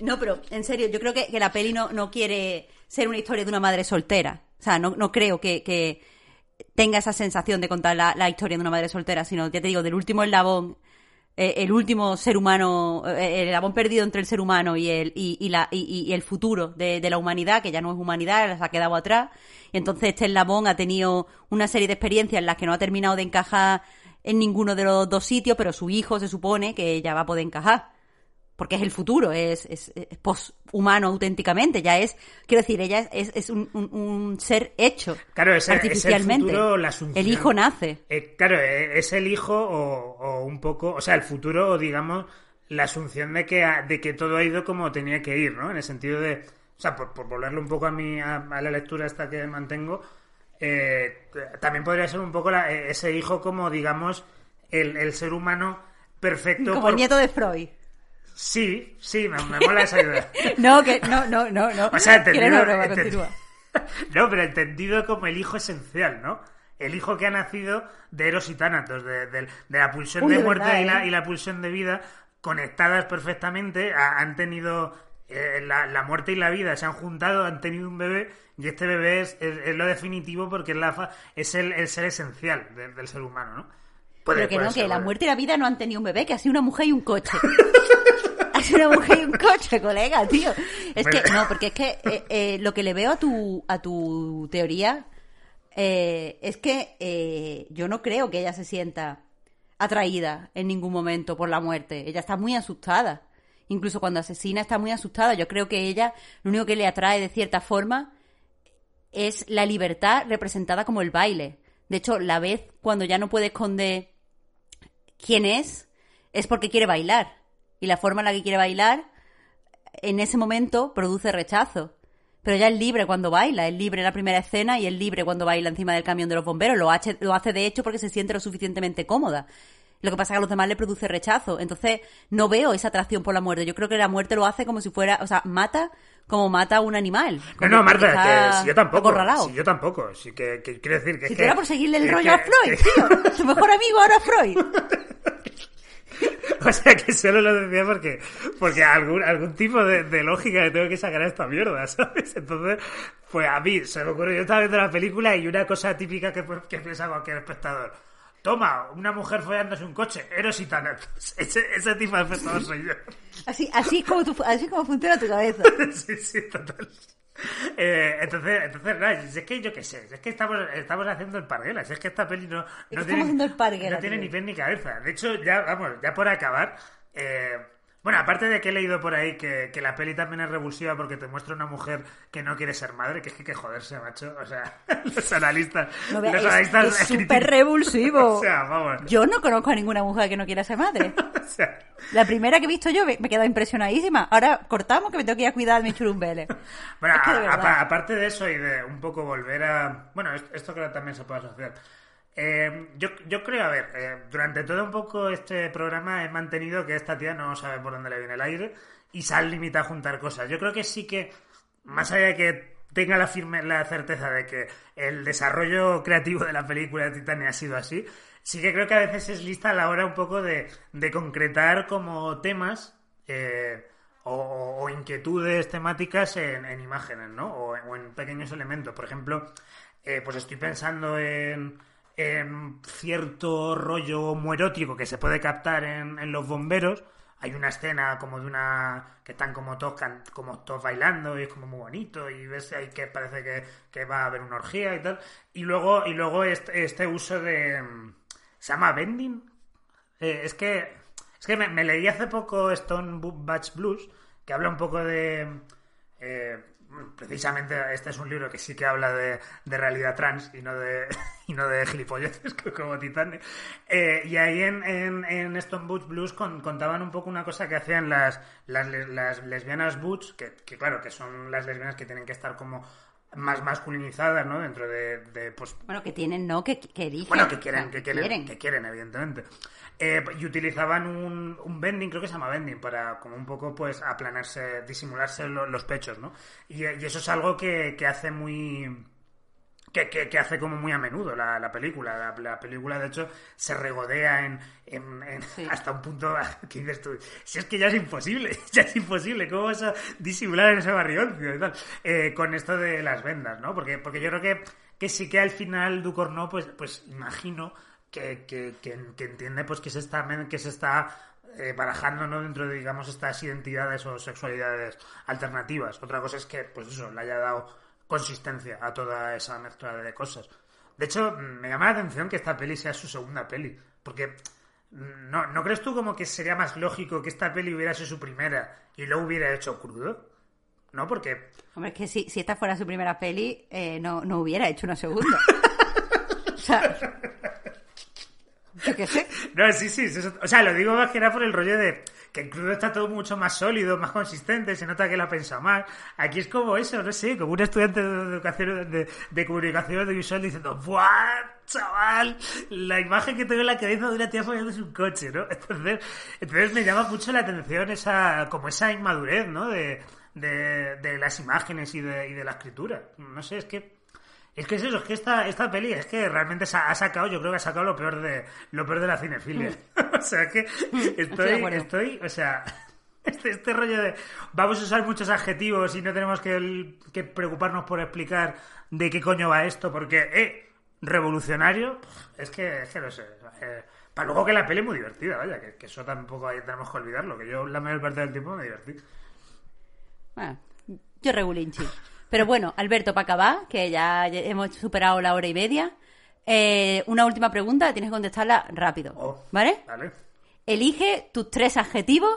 No, pero en serio, yo creo que, que la peli no, no quiere ser una historia de una madre soltera. O sea, no, no creo que, que tenga esa sensación de contar la, la historia de una madre soltera, sino, ya te digo, del último eslabón, eh, el último ser humano, eh, el eslabón perdido entre el ser humano y el, y, y la, y, y el futuro de, de la humanidad, que ya no es humanidad, se ha quedado atrás. Y entonces este eslabón ha tenido una serie de experiencias en las que no ha terminado de encajar en ninguno de los dos sitios, pero su hijo se supone que ya va a poder encajar. Porque es el futuro, es, es, es poshumano auténticamente, ya es, quiero decir, ella es, un, un- un ser hecho Claro, es el artificialmente. futuro, la asunción. el hijo nace. Eh, claro, eh, es el hijo o, o un poco, o sea, el futuro digamos la asunción de que de que todo ha ido como tenía que ir, ¿no? En el sentido de, o sea, por, por volverlo un poco a mi a, a la lectura esta que mantengo, eh, también podría ser un poco la- eh, ese hijo como digamos el, el ser humano perfecto. Como por- el nieto de Freud. Sí, sí, me, me mola esa idea. No, que, no, no, no, no. O sea, entendido, broma. No, pero entendido como el hijo esencial, ¿no? El hijo que ha nacido de Eros y Tánatos, de, de- de la pulsión Uy, de muerte verdad, y, la, ¿eh? y la pulsión de vida conectadas perfectamente, ha- han tenido eh, la, la muerte y la vida, se han juntado, han tenido un bebé y este bebé es, es- es lo definitivo porque es, la es el, el ser esencial de- del ser humano, ¿no? Puede- Pero que no, ser, que la muerte y la vida no han tenido un bebé, que ha sido una mujer y un coche. sido una mujer y un coche, colega, tío. Es que, no, porque es que eh, eh, lo que le veo a tu, a tu teoría eh, es que yo no creo que ella se sienta atraída en ningún momento por la muerte. Ella está muy asustada. Incluso cuando asesina está muy asustada. Yo creo que ella lo único que le atrae de cierta forma es la libertad representada como el baile. De hecho, la vez cuando ya no puede esconder quién es, es porque quiere bailar. Y la forma en la que quiere bailar, en ese momento, produce rechazo. Pero ella es libre cuando baila, es libre en la primera escena y es libre cuando baila encima del camión de los bomberos. Lo hace, lo hace de hecho porque se siente lo suficientemente cómoda. Lo que pasa es que a los demás le produce rechazo. Entonces, no veo esa atracción por la muerte. Yo creo que la muerte lo hace como si fuera, o sea, mata como mata a un animal. No, no, Marta, que si yo tampoco. acorralado. Si yo tampoco. Sí, que, que quiero decir que. Si es fuera que- por seguirle el rollo a Freud, tío. Su mejor amigo ahora Freud. O sea que solo lo decía porque, porque algún, algún tipo de, de lógica le tengo que sacar a esta mierda, ¿sabes? Entonces, pues a mí se me ocurrió, yo estaba viendo la película y una cosa típica que, pues, que piensa cualquier espectador. toma, una mujer follándose un coche, Eros y Thanatos. Ese, ese tipo de espectador soy yo. Así, así, como tu- así como funciona tu cabeza. sí, sí, total. Eh, entonces, entonces, nada, es que yo qué sé, es que estamos, estamos haciendo el parguela, si es que esta peli no, no estamos tiene, haciendo el parguela, no tiene ni pie ni cabeza. De hecho, ya, vamos, ya por acabar, eh, bueno, aparte de que he leído por ahí que, que la peli también es revulsiva porque te muestra una mujer que no quiere ser madre, que es que que joderse, macho. O sea, los analistas, No los es- analistas es súper revulsivo. O sea, vamos. Yo no conozco a ninguna mujer que no quiera ser madre. O sea, La primera que he visto yo me he quedado impresionadísima. Ahora cortamos que me tengo que ir a cuidar a mi churumbeles. Bueno, Es que de a- aparte de eso y de un poco volver a... Bueno, es- esto creo que también se puede asociar. Eh, yo, yo creo, a ver, eh, durante todo un poco este programa he mantenido que esta tía no sabe por dónde le viene el aire y se han limitado a juntar cosas. Yo creo que sí que, más allá de que tenga la firme la certeza de que el desarrollo creativo de la película de Titania ha sido así, sí que creo que a veces es lista a la hora un poco de, de concretar como temas eh, o, inquietudes temáticas en, en imágenes, ¿no? O, o en pequeños elementos. Por ejemplo, pues estoy pensando en, en cierto rollo homoerótico que se puede captar en, en Los Bomberos. Hay una escena como de una... que están como todos, como todos bailando y es como muy bonito y ves ahí que parece que, que va a haber una orgía y tal. Y luego, y luego este, este uso de... ¿Se llama bending? Eh, es que es que me, me leí hace poco Stone Batch Blues, que habla un poco de... eh, precisamente este es un libro que sí que habla de, de realidad trans y no de, y no de gilipolleces como Titanic. Eh, y ahí en, en, en Stone Butch Blues con- contaban un poco una cosa que hacían las, las, las lesbianas butch, que, que claro, que son las lesbianas que tienen que estar como más masculinizadas, ¿no? Dentro de, de pues, Bueno, que tienen, no, que, que eligen. bueno, que O quieren, sea, que quieren, que quieren, evidentemente. Eh, y utilizaban un, un bending, creo que se llama bending, para como un poco pues aplanarse, disimularse lo- los pechos, ¿no? Y, y eso es algo que, que hace muy... Que, que- que hace como muy a menudo la, la película. La, la película, de hecho, se regodea en, en- en- Sí. hasta un punto que dices tú, si es que ya es imposible, ya es imposible, ¿cómo vas a disimular en ese tal? Eh, con esto de las vendas, ¿no? Porque, porque yo creo que, que sí que al final Ducorno, pues, pues imagino que, que, que, que entiende pues que se está, que se está eh, barajando ¿no? dentro de digamos estas identidades o sexualidades alternativas. Otra cosa es que pues eso le haya dado consistencia a toda esa mezcla de cosas. De hecho, me llama la atención que esta peli sea su segunda peli, porque mm, ¿no, ¿no crees tú como que sería más lógico que esta peli hubiera sido su primera y lo hubiera hecho crudo? ¿No? Porque Hombre, es que si, si esta fuera su primera peli, eh, no, no hubiera hecho una segunda. o sea, No, sí, sí, o sea, lo digo más que era por el rollo de que en crudo está todo mucho más sólido, más consistente, se nota que lo ha pensado más. Aquí es como eso, no sé, como un estudiante de educación, de, de comunicación audiovisual diciendo, ¡buah, chaval! La imagen que tengo en la cabeza de una tía follándose un coche, ¿no? Entonces, entonces me llama mucho la atención esa, como esa inmadurez, ¿no? De, de, de las imágenes y de, y de la escritura. No sé, es que es que es eso, es que esta, esta peli es que realmente ha sacado, yo creo que ha sacado lo peor de lo peor de la cinefilia. o sea que de estoy, estoy, o sea, este, este rollo de vamos a usar muchos adjetivos y no tenemos que, que preocuparnos por explicar de qué coño va esto, porque, eh, revolucionario, es que, es que no sé. eh, para luego que la peli es muy divertida, vaya, que, que eso tampoco hay- tenemos que olvidarlo, que yo la mayor parte del tiempo me divertí. Bueno, yo regulinchi. Pero bueno, Alberto, para acabar, que ya hemos superado la hora y media, eh, una última pregunta, tienes que contestarla rápido. Oh, ¿Vale? Vale. Elige tus tres adjetivos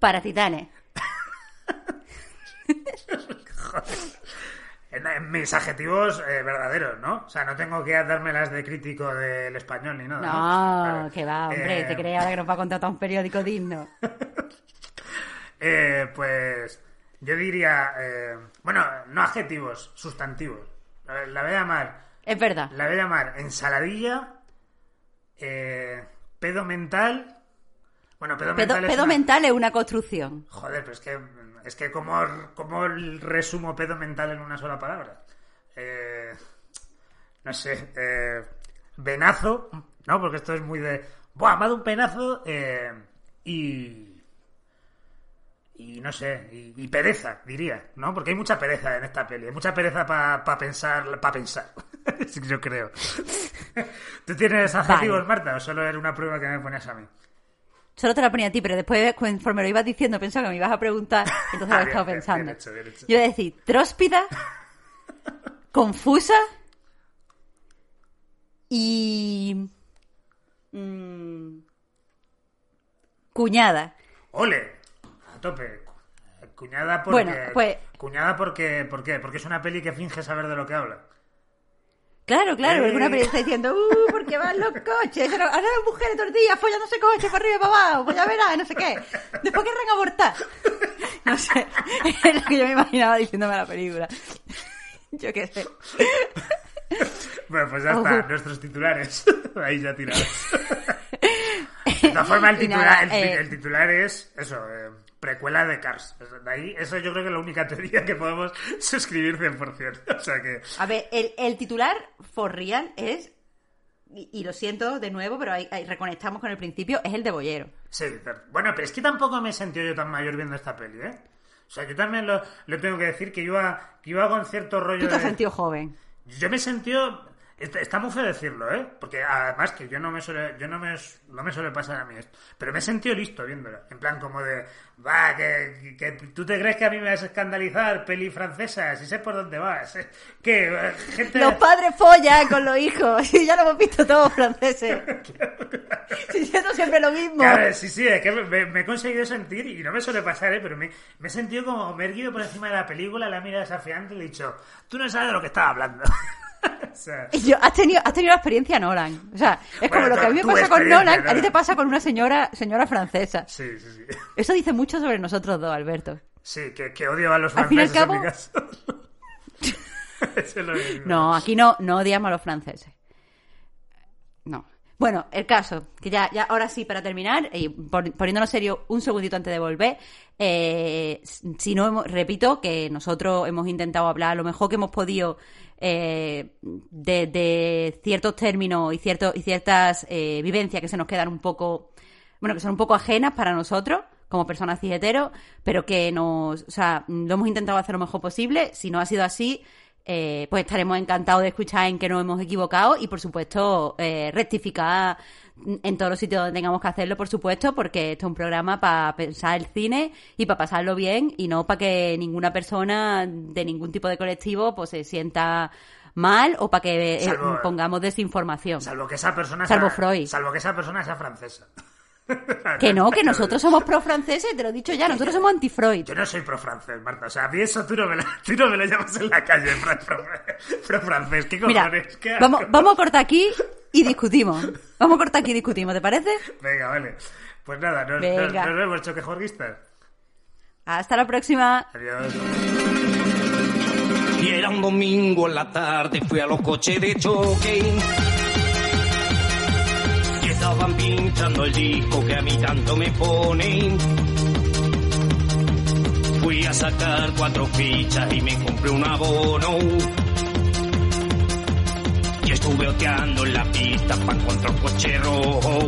para Titanes. Mis adjetivos eh, verdaderos, ¿no? O sea, no tengo que dármelas de crítico del español ni nada. No, que va, hombre, Eh, te crees ahora que nos va a contratar un periódico digno. eh, pues yo diría, eh, bueno, no adjetivos, sustantivos. La, voy a llamar, Es verdad. la voy a llamar ensaladilla, eh, pedo mental. Bueno, pedo, Pedo, mental es pedo una- mental es una construcción. Joder, pero es que, es que ¿cómo, cómo resumo pedo mental en una sola palabra? Eh, no sé, eh, venazo, ¿no? Porque esto es muy de, ¡buah, me ha dado un penazo! eh, y... y no sé, y, y pereza, diría, ¿no? Porque hay mucha pereza en esta peli, hay mucha pereza para pensar, para pensar, yo creo. ¿Tú tienes adjetivos, Vale. Marta, o solo era una prueba que me ponías a mí? Solo te la ponía a ti, pero después, conforme lo ibas diciendo, pensaba que me ibas a preguntar, entonces lo Ah, he bien, estado pensando. bien hecho, bien hecho. Yo voy a decir, tróspida, confusa y... mm, cuñada. ¡Ole! A tope. Cuñada porque... Bueno, pues- Cuñada porque... ¿Por qué? Porque es una peli que finge saber de lo que habla. Claro, claro, Eh. alguna peli está diciendo, uh, porque van los coches, ahora las mujeres días follándose coches para arriba y para abajo, pues ya verás, no sé qué. Después querrán abortar. No sé, es lo que yo me imaginaba diciéndome la película. Yo qué sé. Bueno, pues ya está, nuestros titulares. Ahí ya tirados. De todas formas, el titular, nada, el, eh, el titular es eso, eh, precuela de Cars. De ahí, eso yo creo que es la única teoría que podemos suscribir 100%. O sea que, A ver, el, el titular for real es, y, y lo siento de nuevo, pero ahí, ahí reconectamos con el principio, es el de Bollero. sí, bueno, pero es que tampoco me he sentido yo tan mayor viendo esta peli, ¿eh? O sea, yo también lo, lo tengo que decir que iba, que iba con cierto rollo Tú te has de... sentido joven. Yo me he sentido... Está, muy feo decirlo, ¿eh? Porque además que yo no me suele, yo no me, no me suele pasar a mí esto. Pero me he sentido listo viéndola. En plan como de, va, que, que tú te crees que a mí me vas a escandalizar, peli francesa, si sé por dónde vas. Que eh, gente... Los padres follan con los hijos, y ya lo hemos visto todos franceses. Diciendo siempre lo mismo. Claro, sí, sí, es que me, me he conseguido sentir, y no me suele pasar, ¿eh? pero me, me he sentido como me he erguido por encima de la película, la mira desafiante y he dicho, tú no sabes de lo que estás hablando. o sea, yo, has tenido, has tenido la experiencia Nolan. O sea, es como Bueno, lo que a mí me pasa con Nolan, a ti te pasa con una señora, señora francesa. sí, sí, sí. Eso dice mucho sobre nosotros dos, Alberto. Sí, que, que odio a los Al fin al franceses en mi cabo- es lo mismo. No, aquí no, no odiamos a los franceses. No. Bueno, el caso, que ya, ya ahora sí, para terminar, y pon- poniéndonos serio un segundito antes de volver, eh, si no, hemos- repito que nosotros hemos intentado hablar lo mejor que hemos podido eh, de, ciertos términos y, ciertos y ciertas eh, vivencias que se nos quedan un poco, bueno, que son un poco ajenas para nosotros como personas cis heteros, pero que nos, o sea, lo hemos intentado hacer lo mejor posible. Si no ha sido así, eh, pues estaremos encantados de escuchar en que nos hemos equivocado y, por supuesto, eh, rectificar en todos los sitios donde tengamos que hacerlo, por supuesto, porque esto es un programa para pensar el cine y para pasarlo bien y no para que ninguna persona de ningún tipo de colectivo pues se sienta mal o para que eh, Salvo- pongamos desinformación. Salvo que esa persona Salvo sea, Freud. Salvo que esa persona sea francesa. Que no, que nosotros somos pro-franceses, te lo he dicho ya, nosotros somos anti-Freud. Yo no soy pro-francés, Marta. O sea, a mí eso tú no me lo, tú no me lo llamas en la calle, pro- pro- pro-francés. ¿Qué Mira, cojones? ¿Qué asco? vamos, vamos a cortar aquí y discutimos. Vamos a cortar aquí y discutimos, ¿te parece? Venga, vale. Pues nada, nos, Venga. nos- nos vemos, choquejorguistas. Hasta la próxima. Adiós. Y era un domingo en la tarde, fui a los coches de choque. Estaban pinchando el disco que a mí tanto me pone. Fui a sacar cuatro fichas y me compré un abono. Y estuve oteando en la pista para encontrar un coche rojo.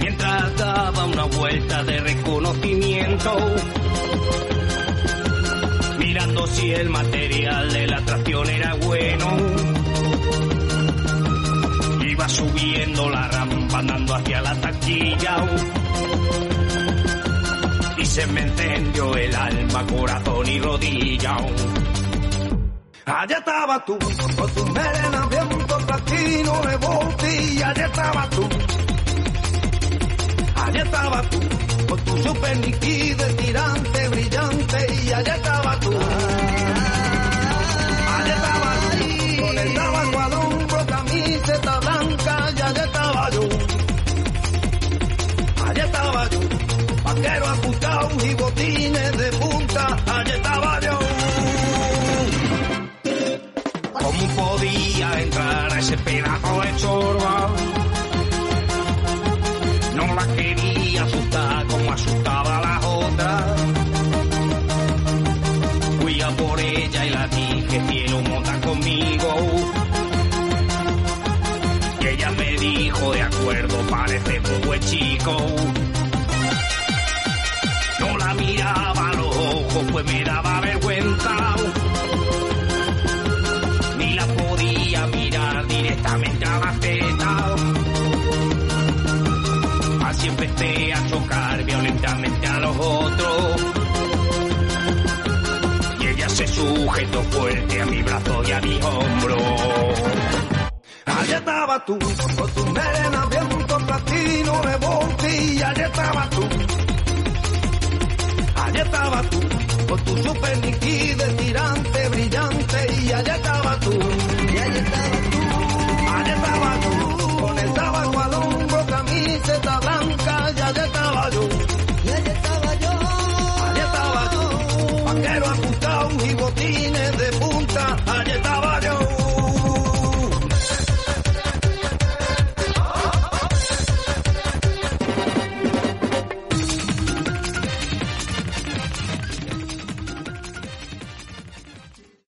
Mientras daba una vuelta de reconocimiento mirando si el material de la tracción era bueno. Subiendo la rampa andando hacia la taquilla y se me encendió el alma, corazón y rodilla. Allá estaba tú, con tu melena viento platino de volti, allá estaba tú. Allá estaba tú, con tu super nitidez tirante, brillante, y allá estaba tú. Vaquero ajustado y botines de punta, allá estaba yo. ¿Cómo podía entrar a ese pedazo de chorba? fuerte a mi brazo y a mi hombro. Allí estaba tú, con tu melena viento platino rebote y allí estaba tú. Allí estaba tú, con tu super liquidez tirante, brillante y allí estaba tú. Y allí estaba tú, allí estaba tú, con el tabaco al hombro, camiseta blanca.